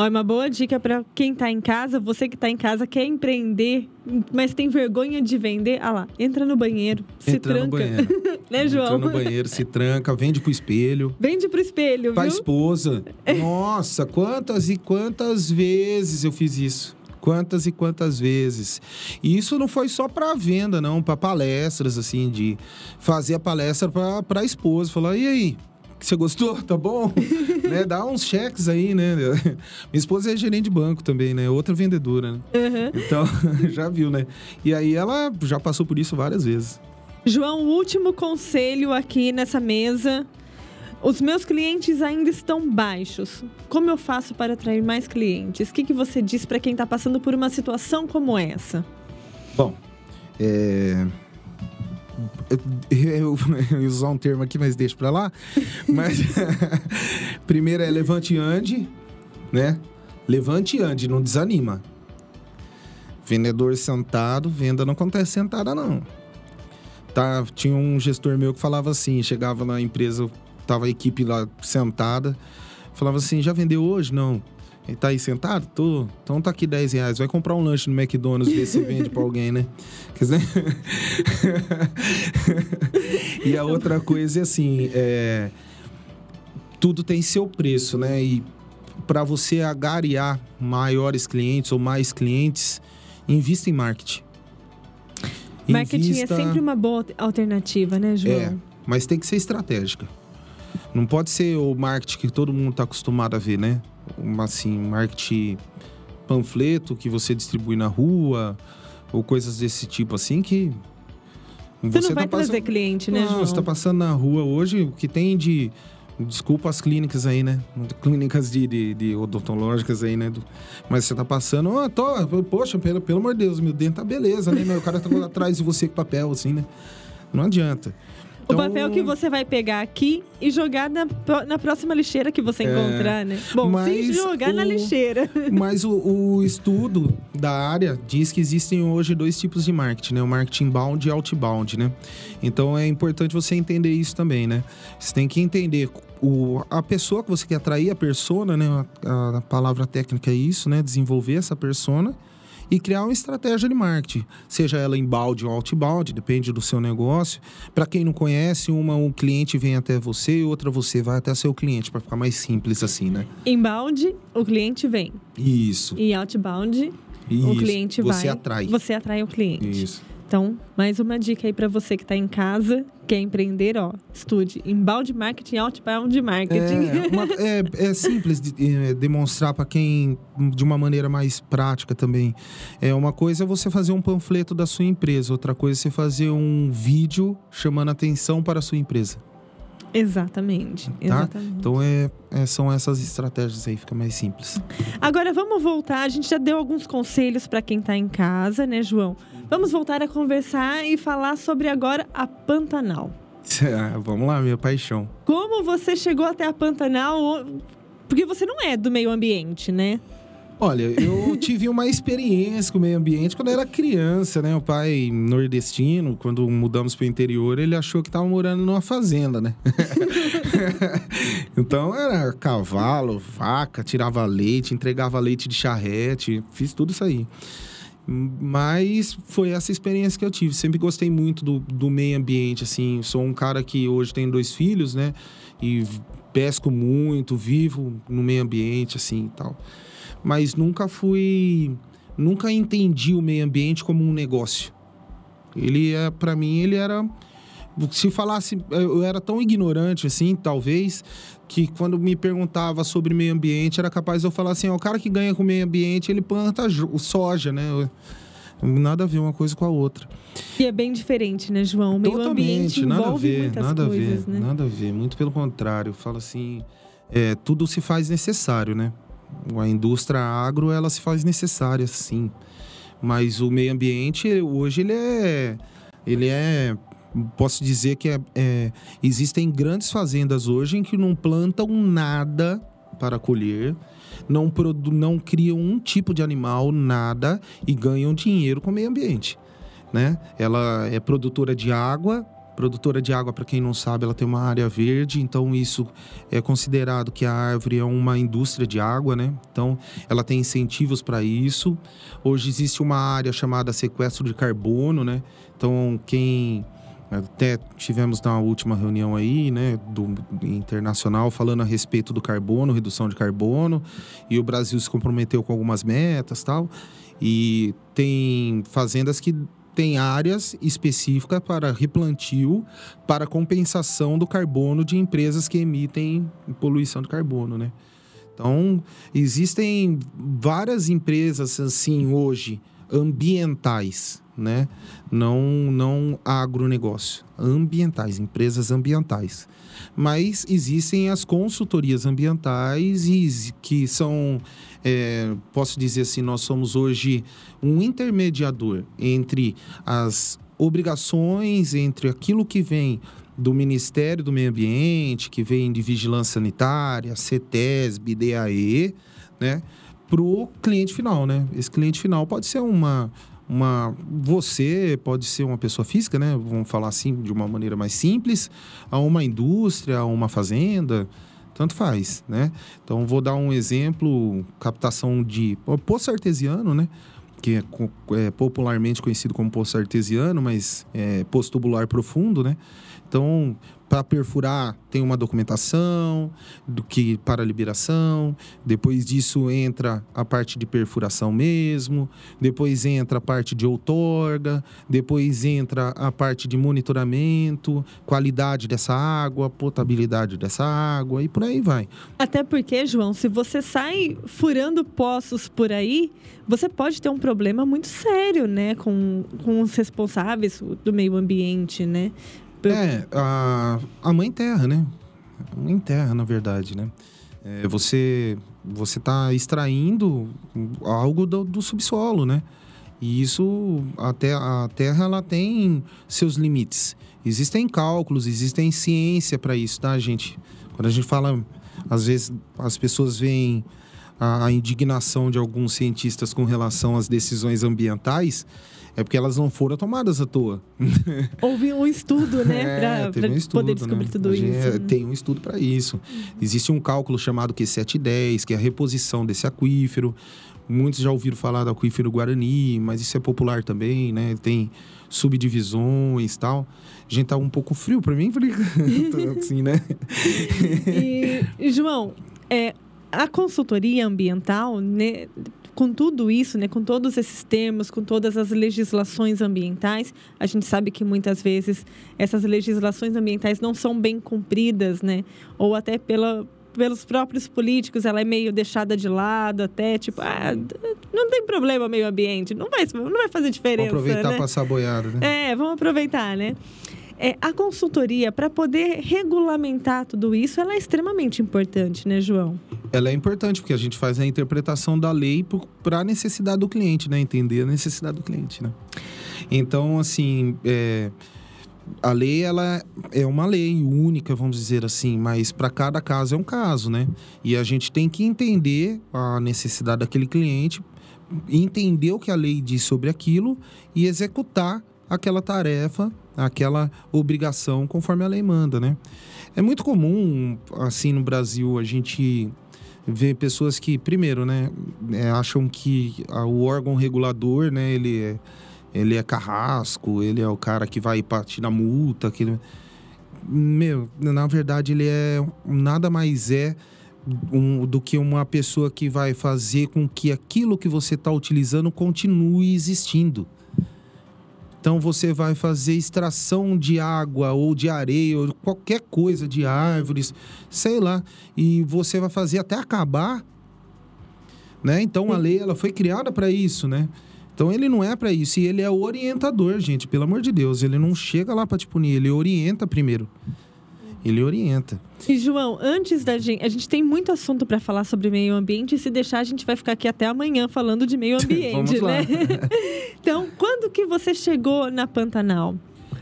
Ó, uma boa dica para quem está em casa, você que está em casa, quer empreender, mas tem vergonha de vender, ah lá, entra no banheiro, se Entra tranca. no banheiro. né, João? Entra no banheiro, se tranca, vende pro espelho. Vende pro espelho, Pra viu? esposa. Nossa, quantas e quantas vezes eu fiz isso. Quantas e quantas vezes. E isso não foi só para venda, não, para palestras, assim, de fazer a palestra para a esposa. Falar, e aí? Você gostou? Tá bom? né? Dá uns cheques aí, né? Minha esposa é gerente de banco também, né? Outra vendedora, né? Uhum. Então, já viu, né? E aí ela já passou por isso várias vezes. João, último conselho aqui nessa mesa. Os meus clientes ainda estão baixos. Como eu faço para atrair mais clientes? O que, que você diz para quem está passando por uma situação como essa? Bom, é eu, eu, usar um termo aqui, mas deixa para lá. Mas primeiro é levante e ande, né? Levante e ande, não desanima. Vendedor sentado, venda não acontece sentada não. Tá, tinha um gestor meu que falava assim, chegava na empresa, tava a equipe lá sentada, falava assim, já vendeu hoje? Não. Ele tá aí sentado? Tô. Então tá aqui 10 reais. Vai comprar um lanche no McDonald's, ver se vende pra alguém, né? Quer dizer... e a outra coisa é assim, é... tudo tem seu preço, né? E para você agariar maiores clientes ou mais clientes, invista em marketing. Marketing é Invista... é sempre uma boa alternativa, né, João? É, mas tem que ser estratégica. Não pode ser o marketing que todo mundo está acostumado a ver, né? Uma, assim, marketing panfleto que você distribui na rua ou coisas desse tipo assim que você, você não vai tá trazer cliente, né, não, João? Você está passando na rua hoje, o que tem de Desculpa as clínicas aí, né? Clínicas de, de, de odontológicas aí, né? Mas você tá passando, oh, tô, poxa, pelo, pelo amor de Deus, meu dente tá beleza, né? O cara tá atrás de você com papel, assim, né? Não adianta. Então... O papel que você vai pegar aqui e jogar na, na próxima lixeira que você é, encontrar, né? Bom, se jogar o, na lixeira. Mas o, o, estudo da área diz que existem hoje dois tipos de marketing, né? O marketing inbound e outbound, né? Então é importante você entender isso também, né? Você tem que entender o, a pessoa que você quer atrair, a persona, né? A, a palavra técnica é isso, né? Desenvolver essa persona e criar uma estratégia de marketing, seja ela inbound ou outbound, depende do seu negócio. Para quem não conhece, uma um cliente vem até você e outra você vai até seu cliente, para ficar mais simples assim, né? Inbound, o cliente vem. Isso. E outbound, Isso. o cliente vai. Você atrai. Você atrai o cliente. Isso. Então, mais uma dica aí para você que está em casa, quer empreender, ó, estude inbound marketing, outbound marketing. É, uma, é, é simples de, é, demonstrar para quem de uma maneira mais prática também. É uma coisa é você fazer um panfleto da sua empresa, outra coisa é você fazer um vídeo chamando atenção para a sua empresa. Exatamente, tá? exatamente. Então é, é, são essas estratégias aí, fica mais simples. Agora vamos voltar, a gente já deu alguns conselhos para quem está em casa, né, João? Vamos voltar a conversar e falar sobre agora a Pantanal. Vamos lá, minha paixão. Como você chegou até a Pantanal? Porque você não é do meio ambiente, né? Olha, eu tive uma experiência com o meio ambiente quando eu era criança, né? O pai nordestino, quando mudamos para o interior, ele achou que estava morando numa fazenda, né? então era cavalo, vaca, tirava leite, entregava leite de charrete, fiz tudo isso aí. Mas foi essa experiência que eu tive. Sempre gostei muito do, do meio ambiente, assim. Sou um cara que hoje tem dois filhos, né? E pesco muito, vivo no meio ambiente, assim e tal. Mas nunca fui. Nunca entendi o meio ambiente como um negócio. Ele é, para mim, ele era se falasse, eu era tão ignorante assim, talvez, que quando me perguntava sobre meio ambiente, era capaz de eu falar assim: ó, o cara que ganha com meio ambiente, ele planta soja, né? Nada a ver uma coisa com a outra. E é bem diferente, né, João? O meio Totalmente, ambiente nada a ver, nada coisas, a ver, né? Nada a ver, muito pelo contrário. Fala assim, é, tudo se faz necessário, né? A indústria agro, ela se faz necessária, sim. Mas o meio ambiente, hoje, ele é... Ele é posso dizer que é, é, existem grandes fazendas hoje em que não plantam nada para colher, não, não criam um tipo de animal, nada, e ganham dinheiro com o meio ambiente. Né? Ela é produtora de água, produtora de água, para quem não sabe, ela tem uma área verde, então isso é considerado que a árvore é uma indústria de água, né? Então ela tem incentivos para isso. Hoje existe uma área chamada sequestro de carbono, né? Então quem Até tivemos na última reunião aí, né, do internacional, falando a respeito do carbono, redução de carbono, e o Brasil se comprometeu com algumas metas tal. E tem fazendas que têm áreas específicas para replantio, para compensação do carbono de empresas que emitem poluição de carbono, né? Então, existem várias empresas assim hoje ambientais, né? Não, não agronegócio, ambientais, empresas ambientais. Mas existem as consultorias ambientais e que são, é, posso dizer assim, nós somos hoje um intermediador entre as obrigações, entre aquilo que vem do Ministério do Meio Ambiente, que vem de Vigilância Sanitária, CETESB, DAE, né? Para o cliente final, né? Esse cliente final pode ser uma, uma você pode ser uma pessoa física, né? Vamos falar assim de uma maneira mais simples, a uma indústria, a uma fazenda, tanto faz, né? Então vou dar um exemplo, captação de poço artesiano, né? Que é, é popularmente conhecido como poço artesiano, mas é poço tubular profundo, né? Então, para perfurar tem uma documentação do que para liberação. Depois disso entra a parte de perfuração mesmo. Depois entra a parte de outorga. Depois entra a parte de monitoramento, qualidade dessa água, potabilidade dessa água e por aí vai. Até porque, João, se você sai furando poços por aí, você pode ter um problema muito sério, né, com, com os responsáveis do meio ambiente, né? É, a, a mãe terra, né? A mãe terra, na verdade, né? É, você você está extraindo algo do, do, subsolo, né? E isso, até a terra, ela tem seus limites. Existem cálculos, existem ciência para isso, tá, gente? Quando a gente fala, às vezes as pessoas veem a, a indignação de alguns cientistas com relação às decisões ambientais, é porque elas não foram tomadas à toa. Houve um estudo, né? É, para um poder descobrir né? tudo isso. É, tem um estudo para isso. Existe um cálculo chamado Q710, que é a reposição desse aquífero. Muitos já ouviram falar do aquífero Guarani, mas isso é popular também, né? Tem subdivisões e tal. A gente tá um pouco frio para mim, assim, né? e, João, é, a consultoria ambiental, né, com tudo isso, né, com todos esses termos, com todas as legislações ambientais, a gente sabe que muitas vezes essas legislações ambientais não são bem cumpridas, né? Ou até pela, pelos próprios políticos, ela é meio deixada de lado, até tipo, ah, não tem problema meio ambiente, não vai, não vai fazer diferença. Vamos aproveitar né? passar boiada, né? É, vamos aproveitar, né? É, a consultoria, para poder regulamentar tudo isso, ela é extremamente importante, né, João? Ela é importante, porque a gente faz a interpretação da lei para a necessidade do cliente, né? Entender a necessidade do cliente, né? Então, assim, é, a lei, ela é uma lei única, vamos dizer assim, mas para cada caso é um caso, né? E a gente tem que entender a necessidade daquele cliente, entender o que a lei diz sobre aquilo e executar aquela tarefa, aquela obrigação conforme a lei manda, né? É muito comum, assim, no Brasil, a gente ver pessoas que, primeiro, né, é, acham que o órgão regulador, né, ele é, ele é carrasco, ele é o cara que vai na multa, que meu, na verdade ele é nada mais é um, do que uma pessoa que vai fazer com que aquilo que você está utilizando continue existindo. Então você vai fazer extração de água ou de areia ou qualquer coisa de árvores, sei lá, e você vai fazer até acabar, né? Então a lei ela foi criada para isso, né? Então ele não é para isso, e ele é o orientador, gente, pelo amor de Deus, ele não chega lá para te punir, ele orienta primeiro. Ele orienta. E, João, antes da gente. A gente tem muito assunto para falar sobre meio ambiente, e se deixar, a gente vai ficar aqui até amanhã falando de meio ambiente, né? então, quando que você chegou na Pantanal?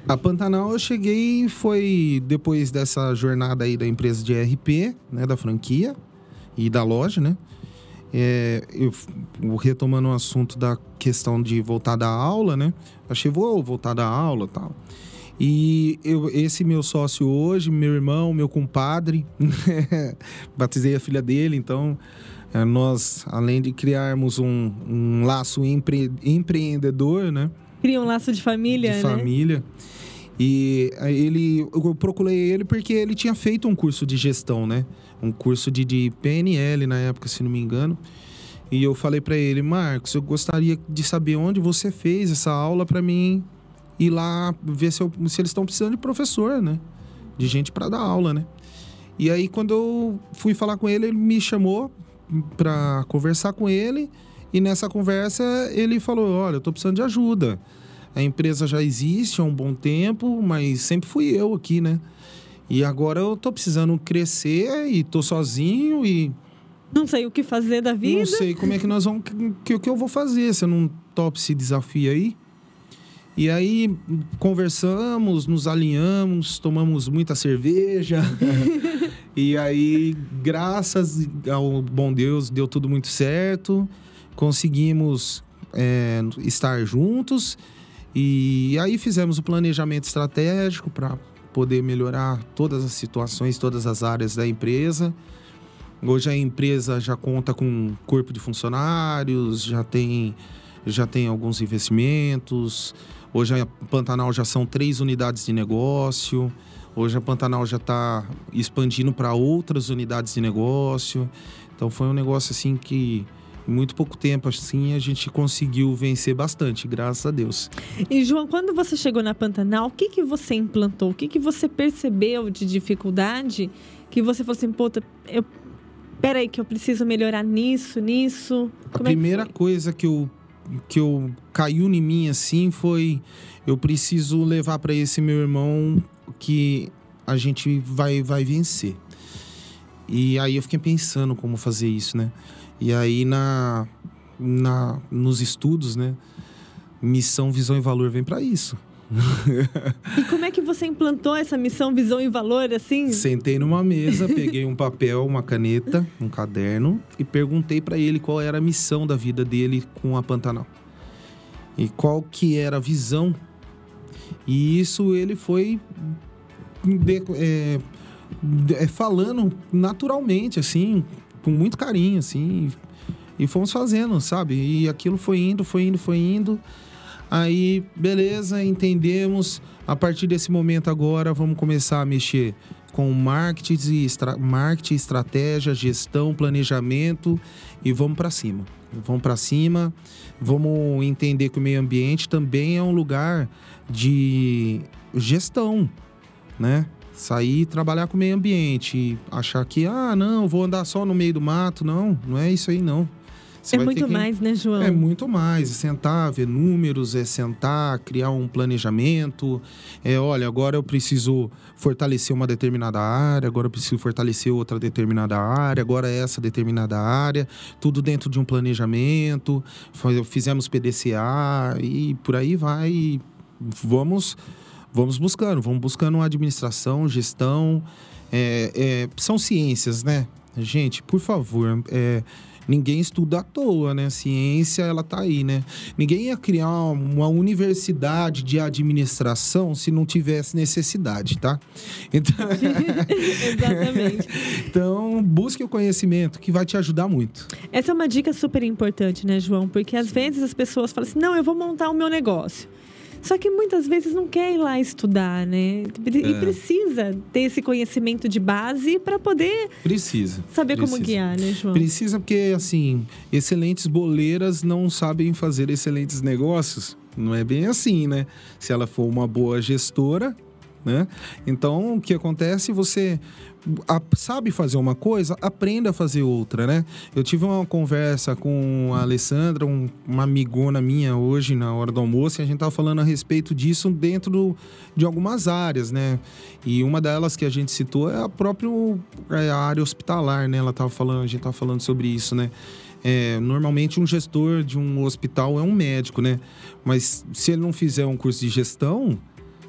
A Pantanal eu cheguei foi depois dessa jornada aí da empresa de RP, né, da franquia e da loja, né? É, eu retomando o assunto da questão de voltar da aula, né? Achei vou voltar da aula, tal. E eu, esse meu sócio hoje, meu irmão, meu compadre, batizei a filha dele, então é, nós, além de criarmos um, um laço empre, empreendedor, né? Cria um laço de família, de né? família. E ele, eu procurei ele porque ele tinha feito um curso de gestão, né? Um curso de, de PNL na época, se não me engano. E eu falei para ele, Marcos, eu gostaria de saber onde você fez essa aula para mim ir lá ver se, eu, se eles estão precisando de professor, né? De gente para dar aula, né? E aí quando eu fui falar com ele, ele me chamou para conversar com ele e nessa conversa ele falou, olha, eu tô precisando de ajuda. A empresa já existe há um bom tempo, mas sempre fui eu aqui, né? E agora eu tô precisando crescer e tô sozinho e. Não sei o que fazer da vida. Não sei como é que nós vamos. O que, que eu vou fazer? Você não topa esse desafio aí? E aí conversamos, nos alinhamos, tomamos muita cerveja. e aí, graças ao bom Deus, deu tudo muito certo. Conseguimos é, estar juntos. E aí fizemos o planejamento estratégico para poder melhorar todas as situações, todas as áreas da empresa. Hoje a empresa já conta com um corpo de funcionários, já tem, já tem alguns investimentos. Hoje a Pantanal já são três unidades de negócio. Hoje a Pantanal já está expandindo para outras unidades de negócio. Então foi um negócio assim que em muito pouco tempo, assim, a gente conseguiu vencer bastante, graças a Deus. E, João, quando você chegou na Pantanal, o que, que você implantou? O que, que você percebeu de dificuldade que você falou assim, puta, eu... Peraí, que eu preciso melhorar nisso, nisso. Como a é primeira que coisa que eu, que eu caiu em mim, assim, foi... Eu preciso levar para esse meu irmão que a gente vai, vai vencer. E aí eu fiquei pensando como fazer isso, né? E aí na, na nos estudos, né? Missão, visão e valor vem para isso. E como é que você implantou essa missão, visão e valor assim? Sentei numa mesa, peguei um papel, uma caneta, um caderno e perguntei para ele qual era a missão da vida dele com a Pantanal. E qual que era a visão. E isso ele foi de, é, é, falando naturalmente, assim, com muito carinho, assim. E fomos fazendo, sabe? E aquilo foi indo, foi indo, foi indo. Aí, beleza, entendemos. A partir desse momento agora, vamos começar a mexer com marketing, estra marketing estratégia, gestão, planejamento e vamos para cima. Vamos para cima. Vamos entender que o meio ambiente também é um lugar de gestão, né? sair e trabalhar com o meio ambiente, achar que, ah, não, vou andar só no meio do mato. Não, não é isso aí, não. Você é muito que... mais, né, João? É muito mais. É sentar, ver números, é sentar, criar um planejamento. É, olha, agora eu preciso fortalecer uma determinada área, agora eu preciso fortalecer outra determinada área, agora essa determinada área. Tudo dentro de um planejamento. Fizemos PDCA e por aí vai. Vamos vamos buscando, vamos buscando administração, gestão. É, é, são ciências, né? Gente, por favor, é, ninguém estuda à toa, né? Ciência, ela tá aí, né? Ninguém ia criar uma universidade de administração se não tivesse necessidade, tá? Então... Exatamente. então, busque o conhecimento, que vai te ajudar muito. Essa é uma dica super importante, né, João? Porque às vezes as pessoas falam assim: não, eu vou montar o meu negócio. Só que muitas vezes não quer ir lá estudar, né? E é. precisa ter esse conhecimento de base para poder precisa saber precisa. como guiar, né, João? Precisa porque assim, excelentes boleiras não sabem fazer excelentes negócios. Não é bem assim, né? Se ela for uma boa gestora, né? Então, o que acontece? Você a, sabe fazer uma coisa, aprenda a fazer outra, né? Eu tive uma conversa com a Alessandra, um, uma amigona minha hoje na hora do almoço, e a gente tava falando a respeito disso dentro do, de algumas áreas, né? E uma delas que a gente citou é a própria é a área hospitalar, né? Ela tava falando, a gente tava falando sobre isso, né? É, normalmente um gestor de um hospital é um médico, né? Mas se ele não fizer um curso de gestão,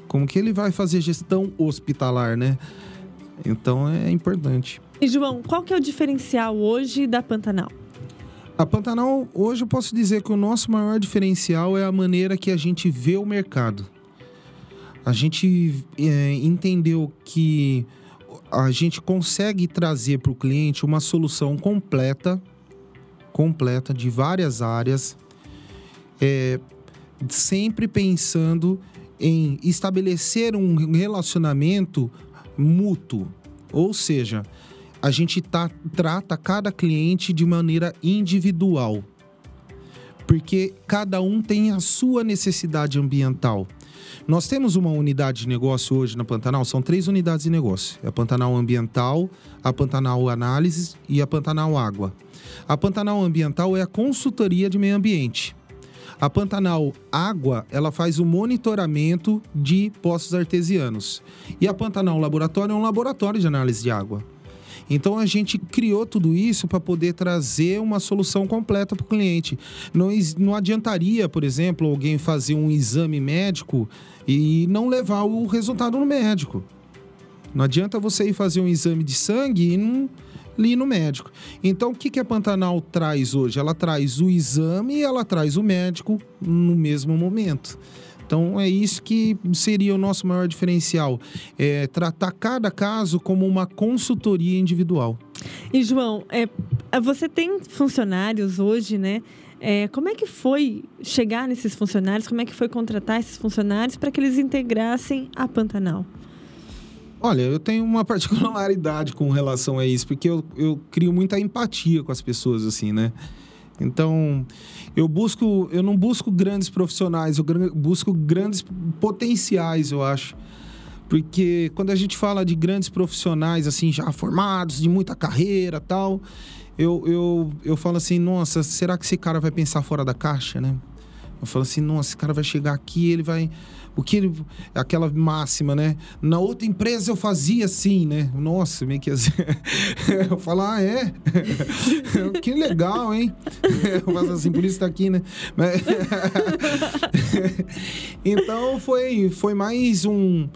como que ele vai fazer gestão hospitalar, né? Então é importante. E João, qual que é o diferencial hoje da Pantanal? A Pantanal, hoje eu posso dizer que o nosso maior diferencial é a maneira que a gente vê o mercado. A gente é, entendeu que a gente consegue trazer para o cliente uma solução completa, completa de várias áreas, é, sempre pensando em estabelecer um relacionamento mútuo. Ou seja, a gente tá, trata cada cliente de maneira individual. Porque cada um tem a sua necessidade ambiental. Nós temos uma unidade de negócio hoje na Pantanal, são três unidades de negócio: a Pantanal Ambiental, a Pantanal Análise e a Pantanal Água. A Pantanal Ambiental é a consultoria de meio ambiente. A Pantanal Água, ela faz o monitoramento de poços artesianos. E a Pantanal Laboratório é um laboratório de análise de água. Então a gente criou tudo isso para poder trazer uma solução completa para o cliente. Não, não adiantaria, por exemplo, alguém fazer um exame médico e não levar o resultado no médico. Não adianta você ir fazer um exame de sangue e não ir no médico. Então, o que, que a Pantanal traz hoje? Ela traz o exame e ela traz o médico no mesmo momento. Então, é isso que seria o nosso maior diferencial: é tratar cada caso como uma consultoria individual. E, João, é, você tem funcionários hoje, né? É, como é que foi chegar nesses funcionários? Como é que foi contratar esses funcionários para que eles integrassem a Pantanal? Olha, eu tenho uma particularidade com relação a isso, porque eu, eu crio muita empatia com as pessoas, assim, né? Então, eu busco, eu não busco grandes profissionais, eu busco grandes potenciais, eu acho. Porque quando a gente fala de grandes profissionais, assim, já formados, de muita carreira tal, eu, eu, eu falo assim, nossa, será que esse cara vai pensar fora da caixa, né? Eu falo assim, nossa, esse cara vai chegar aqui, ele vai. O que. Aquela máxima, né? Na outra empresa eu fazia assim, né? Nossa, meio que assim. eu falo, ah, é? que legal, hein? eu faço assim, por isso tá aqui, né? então foi, foi mais um.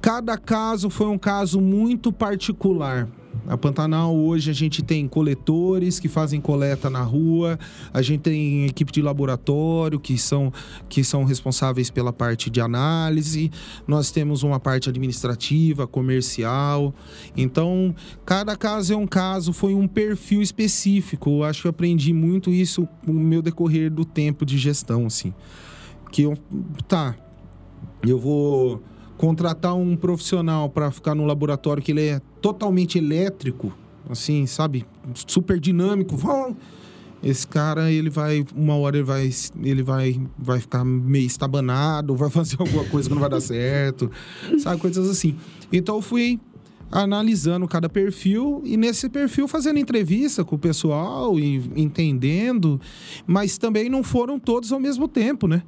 Cada caso foi um caso muito particular. A Pantanal hoje a gente tem coletores que fazem coleta na rua, a gente tem equipe de laboratório que são, que são responsáveis pela parte de análise, nós temos uma parte administrativa, comercial. Então, cada caso é um caso, foi um perfil específico. Eu acho que eu aprendi muito isso no meu decorrer do tempo de gestão, assim. Que eu, tá, eu vou contratar um profissional para ficar no laboratório que ele é totalmente elétrico, assim, sabe, super dinâmico, esse cara ele vai uma hora ele vai ele vai vai ficar meio estabanado, vai fazer alguma coisa que não vai dar certo, sabe coisas assim. Então eu fui analisando cada perfil e nesse perfil fazendo entrevista com o pessoal e entendendo, mas também não foram todos ao mesmo tempo, né?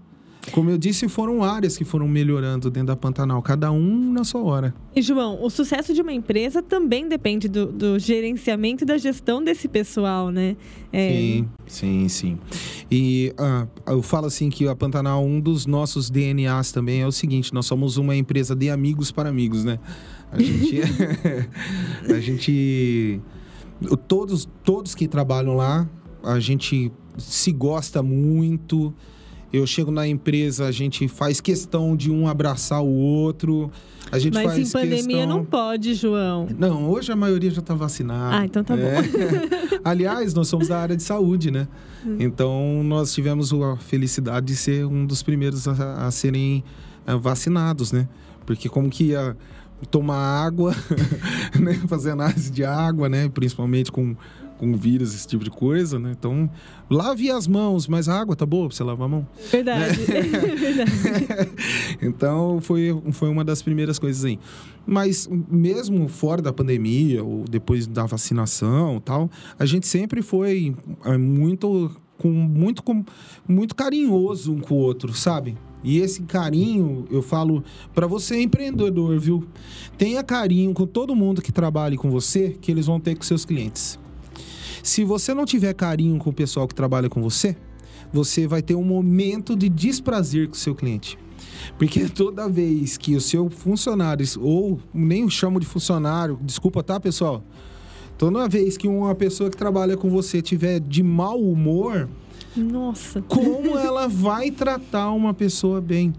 Como eu disse, foram áreas que foram melhorando dentro da Pantanal, cada um na sua hora. E, João, o sucesso de uma empresa também depende do, do gerenciamento e da gestão desse pessoal, né? É... Sim, sim, sim. E ah, eu falo assim que a Pantanal, um dos nossos DNAs também é o seguinte: nós somos uma empresa de amigos para amigos, né? A gente. a gente. Todos, todos que trabalham lá, a gente se gosta muito. Eu chego na empresa, a gente faz questão de um abraçar o outro. A gente Mas faz em pandemia questão... não pode, João. Não, hoje a maioria já está vacinada. Ah, então tá é. bom. Aliás, nós somos da área de saúde, né? Hum. Então, nós tivemos a felicidade de ser um dos primeiros a, a serem eh, vacinados, né? Porque como que ia tomar água, né? fazer análise de água, né? Principalmente com com vírus, esse tipo de coisa, né? Então, lave as mãos, mas a água tá boa pra você lavar a mão. Verdade, né? verdade. então, foi, foi uma das primeiras coisas aí. Mas, mesmo fora da pandemia, ou depois da vacinação tal, a gente sempre foi é, muito, com, muito, com, muito carinhoso um com o outro, sabe? E esse carinho, eu falo para você empreendedor, viu? Tenha carinho com todo mundo que trabalhe com você, que eles vão ter com seus clientes. Se você não tiver carinho com o pessoal que trabalha com você, você vai ter um momento de desprazer com o seu cliente. Porque toda vez que o seu funcionário, ou nem o chamo de funcionário, desculpa, tá, pessoal? Toda vez que uma pessoa que trabalha com você tiver de mau humor, nossa, como ela vai tratar uma pessoa bem?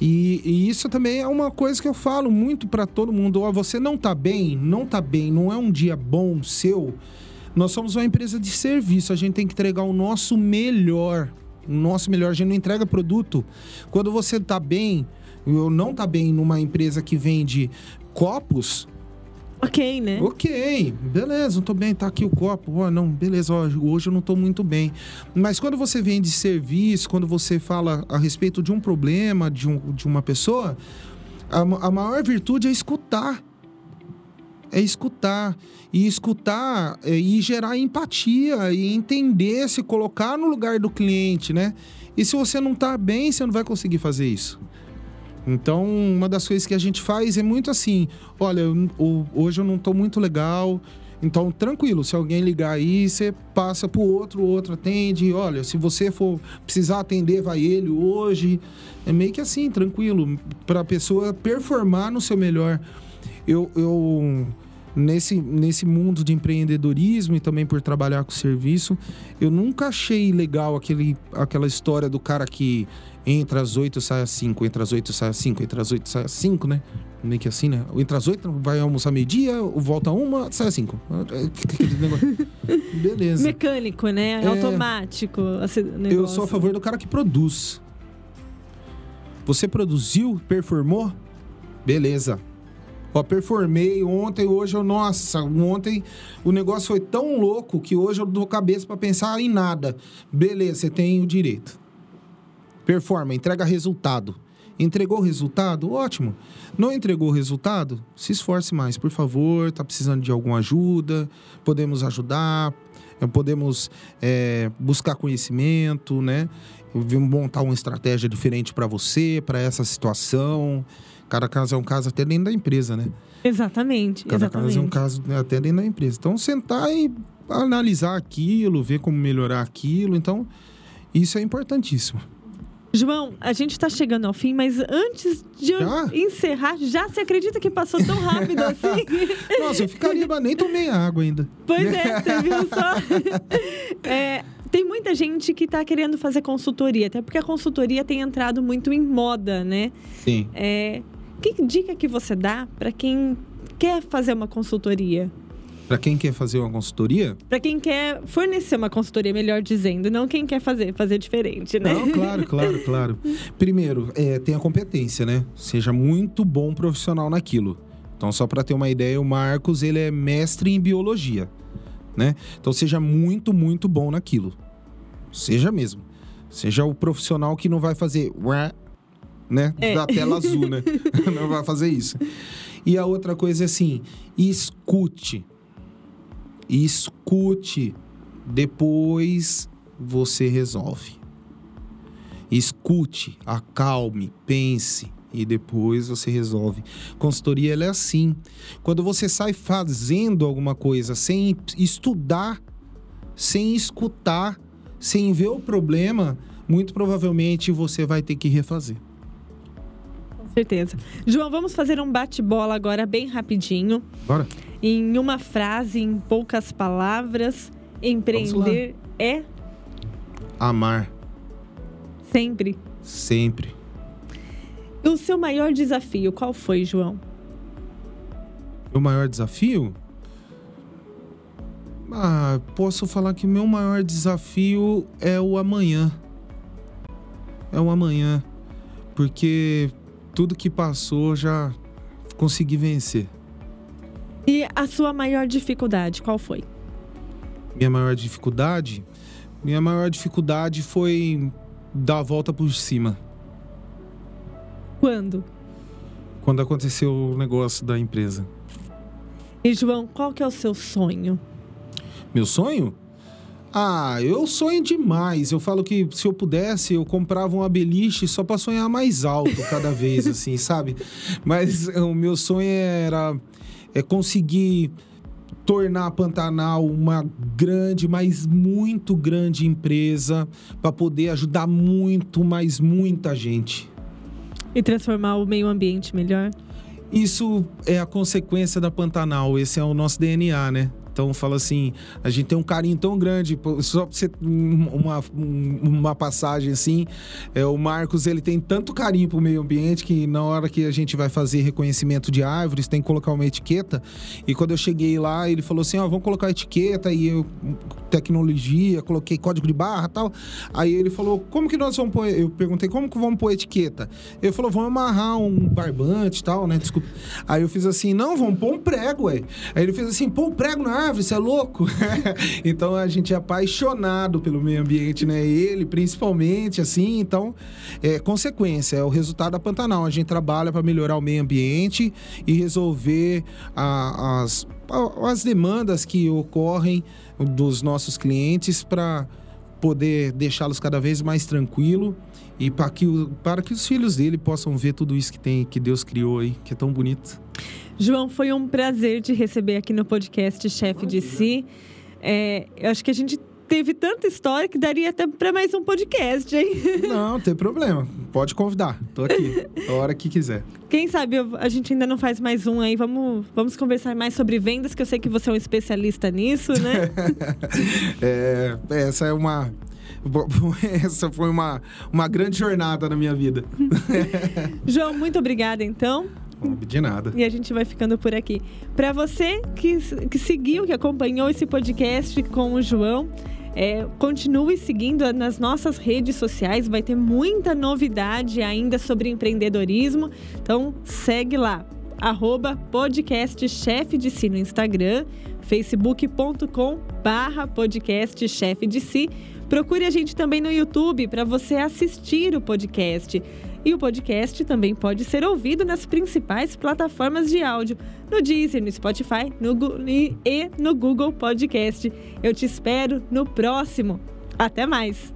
E, e, isso também é uma coisa que eu falo muito para todo mundo. Ó, você não tá bem, não tá bem, não é um dia bom seu nós somos uma empresa de serviço, a gente tem que entregar o nosso melhor o nosso melhor, a gente não entrega produto. Quando você tá bem, ou não tá bem numa empresa que vende copos, Ok, né? Ok, beleza, não tô bem, tá aqui o copo. Ó, não, beleza, ó, hoje eu não tô muito bem. Mas quando você vende serviço, quando você fala a respeito de um problema de, um, de uma pessoa, a, a maior virtude é escutar. É escutar. E escutar é, e gerar empatia e entender, se colocar no lugar do cliente, né? E se você não tá bem, você não vai conseguir fazer isso. Então, uma das coisas que a gente faz é muito assim: olha, eu, hoje eu não estou muito legal. Então, tranquilo, se alguém ligar aí, você passa pro outro, o outro atende. Olha, se você for precisar atender, vai ele hoje. É meio que assim, tranquilo, para a pessoa performar no seu melhor. Eu, eu nesse, nesse mundo de empreendedorismo e também por trabalhar com serviço, eu nunca achei legal aquele, aquela história do cara que entre as 8 sai às 5, entre as 8 sai às 5, entre as 8 sai às 5, né? Meio que assim, né? Entre as 8 vai almoçar meio-dia, volta uma, sai às 5. Beleza. Mecânico, né? É, Automático. Eu sou a favor do cara que produz. Você produziu, performou? Beleza. Ó, performei ontem, hoje eu, nossa, ontem o negócio foi tão louco que hoje eu dou cabeça para pensar em nada. Beleza, você tem o direito. Performa, entrega resultado. Entregou resultado? Ótimo. Não entregou o resultado? Se esforce mais, por favor. Está precisando de alguma ajuda? Podemos ajudar? Eh, podemos é, buscar conhecimento, né? Montar uma estratégia diferente para você, para essa situação. Cada caso é um caso até dentro da empresa, né? Exatamente. Cada exatamente. caso é um caso até dentro da empresa. Então, sentar e analisar aquilo, ver como melhorar aquilo. Então, isso é importantíssimo. João, a gente está chegando ao fim, mas antes de já? encerrar, já se acredita que passou tão rápido assim? Nossa, eu ficaria, nem tomei água ainda. Pois é, você viu só? É, tem muita gente que está querendo fazer consultoria, até porque a consultoria tem entrado muito em moda, né? Sim. É, que dica que você dá para quem quer fazer uma consultoria? Para quem quer fazer uma consultoria? Para quem quer fornecer uma consultoria, melhor dizendo, não quem quer fazer, fazer diferente, né? Não, claro, claro, claro. Primeiro, é, tenha competência, né? Seja muito bom profissional naquilo. Então, só para ter uma ideia, o Marcos, ele é mestre em biologia, né? Então, seja muito, muito bom naquilo. Seja mesmo. Seja o profissional que não vai fazer né? É. Da tela azul, né? não vai fazer isso. E a outra coisa é assim, escute escute, depois você resolve. Escute, acalme, pense e depois você resolve. Consultoria ela é assim. Quando você sai fazendo alguma coisa sem estudar, sem escutar, sem ver o problema, muito provavelmente você vai ter que refazer. Certeza. João, vamos fazer um bate-bola agora bem rapidinho. Bora em uma frase, em poucas palavras, empreender é amar. Sempre. Sempre. O seu maior desafio, qual foi, João? O maior desafio? Ah, posso falar que o meu maior desafio é o amanhã. É o amanhã. Porque tudo que passou já consegui vencer. E a sua maior dificuldade, qual foi? Minha maior dificuldade? Minha maior dificuldade foi dar a volta por cima. Quando? Quando aconteceu o negócio da empresa. E João, qual que é o seu sonho? Meu sonho? Ah, eu sonho demais. Eu falo que se eu pudesse, eu comprava uma beliche só para sonhar mais alto cada vez, assim, sabe? Mas o meu sonho era é conseguir tornar a Pantanal uma grande, mas muito grande empresa para poder ajudar muito, mas muita gente. E transformar o meio ambiente melhor? Isso é a consequência da Pantanal, esse é o nosso DNA, né? Então, fala assim, a gente tem um carinho tão grande, só pra você uma, uma passagem assim, é, o Marcos, ele tem tanto carinho pro meio ambiente que na hora que a gente vai fazer reconhecimento de árvores, tem que colocar uma etiqueta. E quando eu cheguei lá, ele falou assim, ó, oh, vamos colocar etiqueta e eu tecnologia, coloquei código de barra, tal. Aí ele falou: "Como que nós vamos pôr?" Eu perguntei: "Como que vamos pôr etiqueta?" Ele falou: "Vamos amarrar um barbante, tal, né? Desculpa." Aí eu fiz assim: "Não, vamos pôr um prego, ué." Aí ele fez assim: "Pôr um prego na árvore, você é louco?" então a gente é apaixonado pelo meio ambiente, né? Ele principalmente assim, então é consequência, é o resultado da Pantanal. A gente trabalha para melhorar o meio ambiente e resolver a, as as demandas que ocorrem dos nossos clientes para poder deixá-los cada vez mais tranquilo e para que, para que os filhos dele possam ver tudo isso que tem que Deus criou aí, que é tão bonito. João, foi um prazer te receber aqui no podcast Chefe de Si. É, eu acho que a gente teve tanta história que daria até para mais um podcast, hein? Não, não tem problema. Pode convidar. Tô aqui. a hora que quiser. Quem sabe a gente ainda não faz mais um aí. Vamos, vamos conversar mais sobre vendas, que eu sei que você é um especialista nisso, né? é, essa é uma. Essa foi uma, uma grande jornada na minha vida. João, muito obrigada então. De nada. E a gente vai ficando por aqui. Para você que, que seguiu, que acompanhou esse podcast com o João, é, continue seguindo nas nossas redes sociais, vai ter muita novidade ainda sobre empreendedorismo. Então segue lá, arroba podcast chefe de si no Instagram, facebook.com barra podcast chefe de si. Procure a gente também no YouTube para você assistir o podcast. E o podcast também pode ser ouvido nas principais plataformas de áudio, no Deezer, no Spotify no, e no Google Podcast. Eu te espero no próximo. Até mais!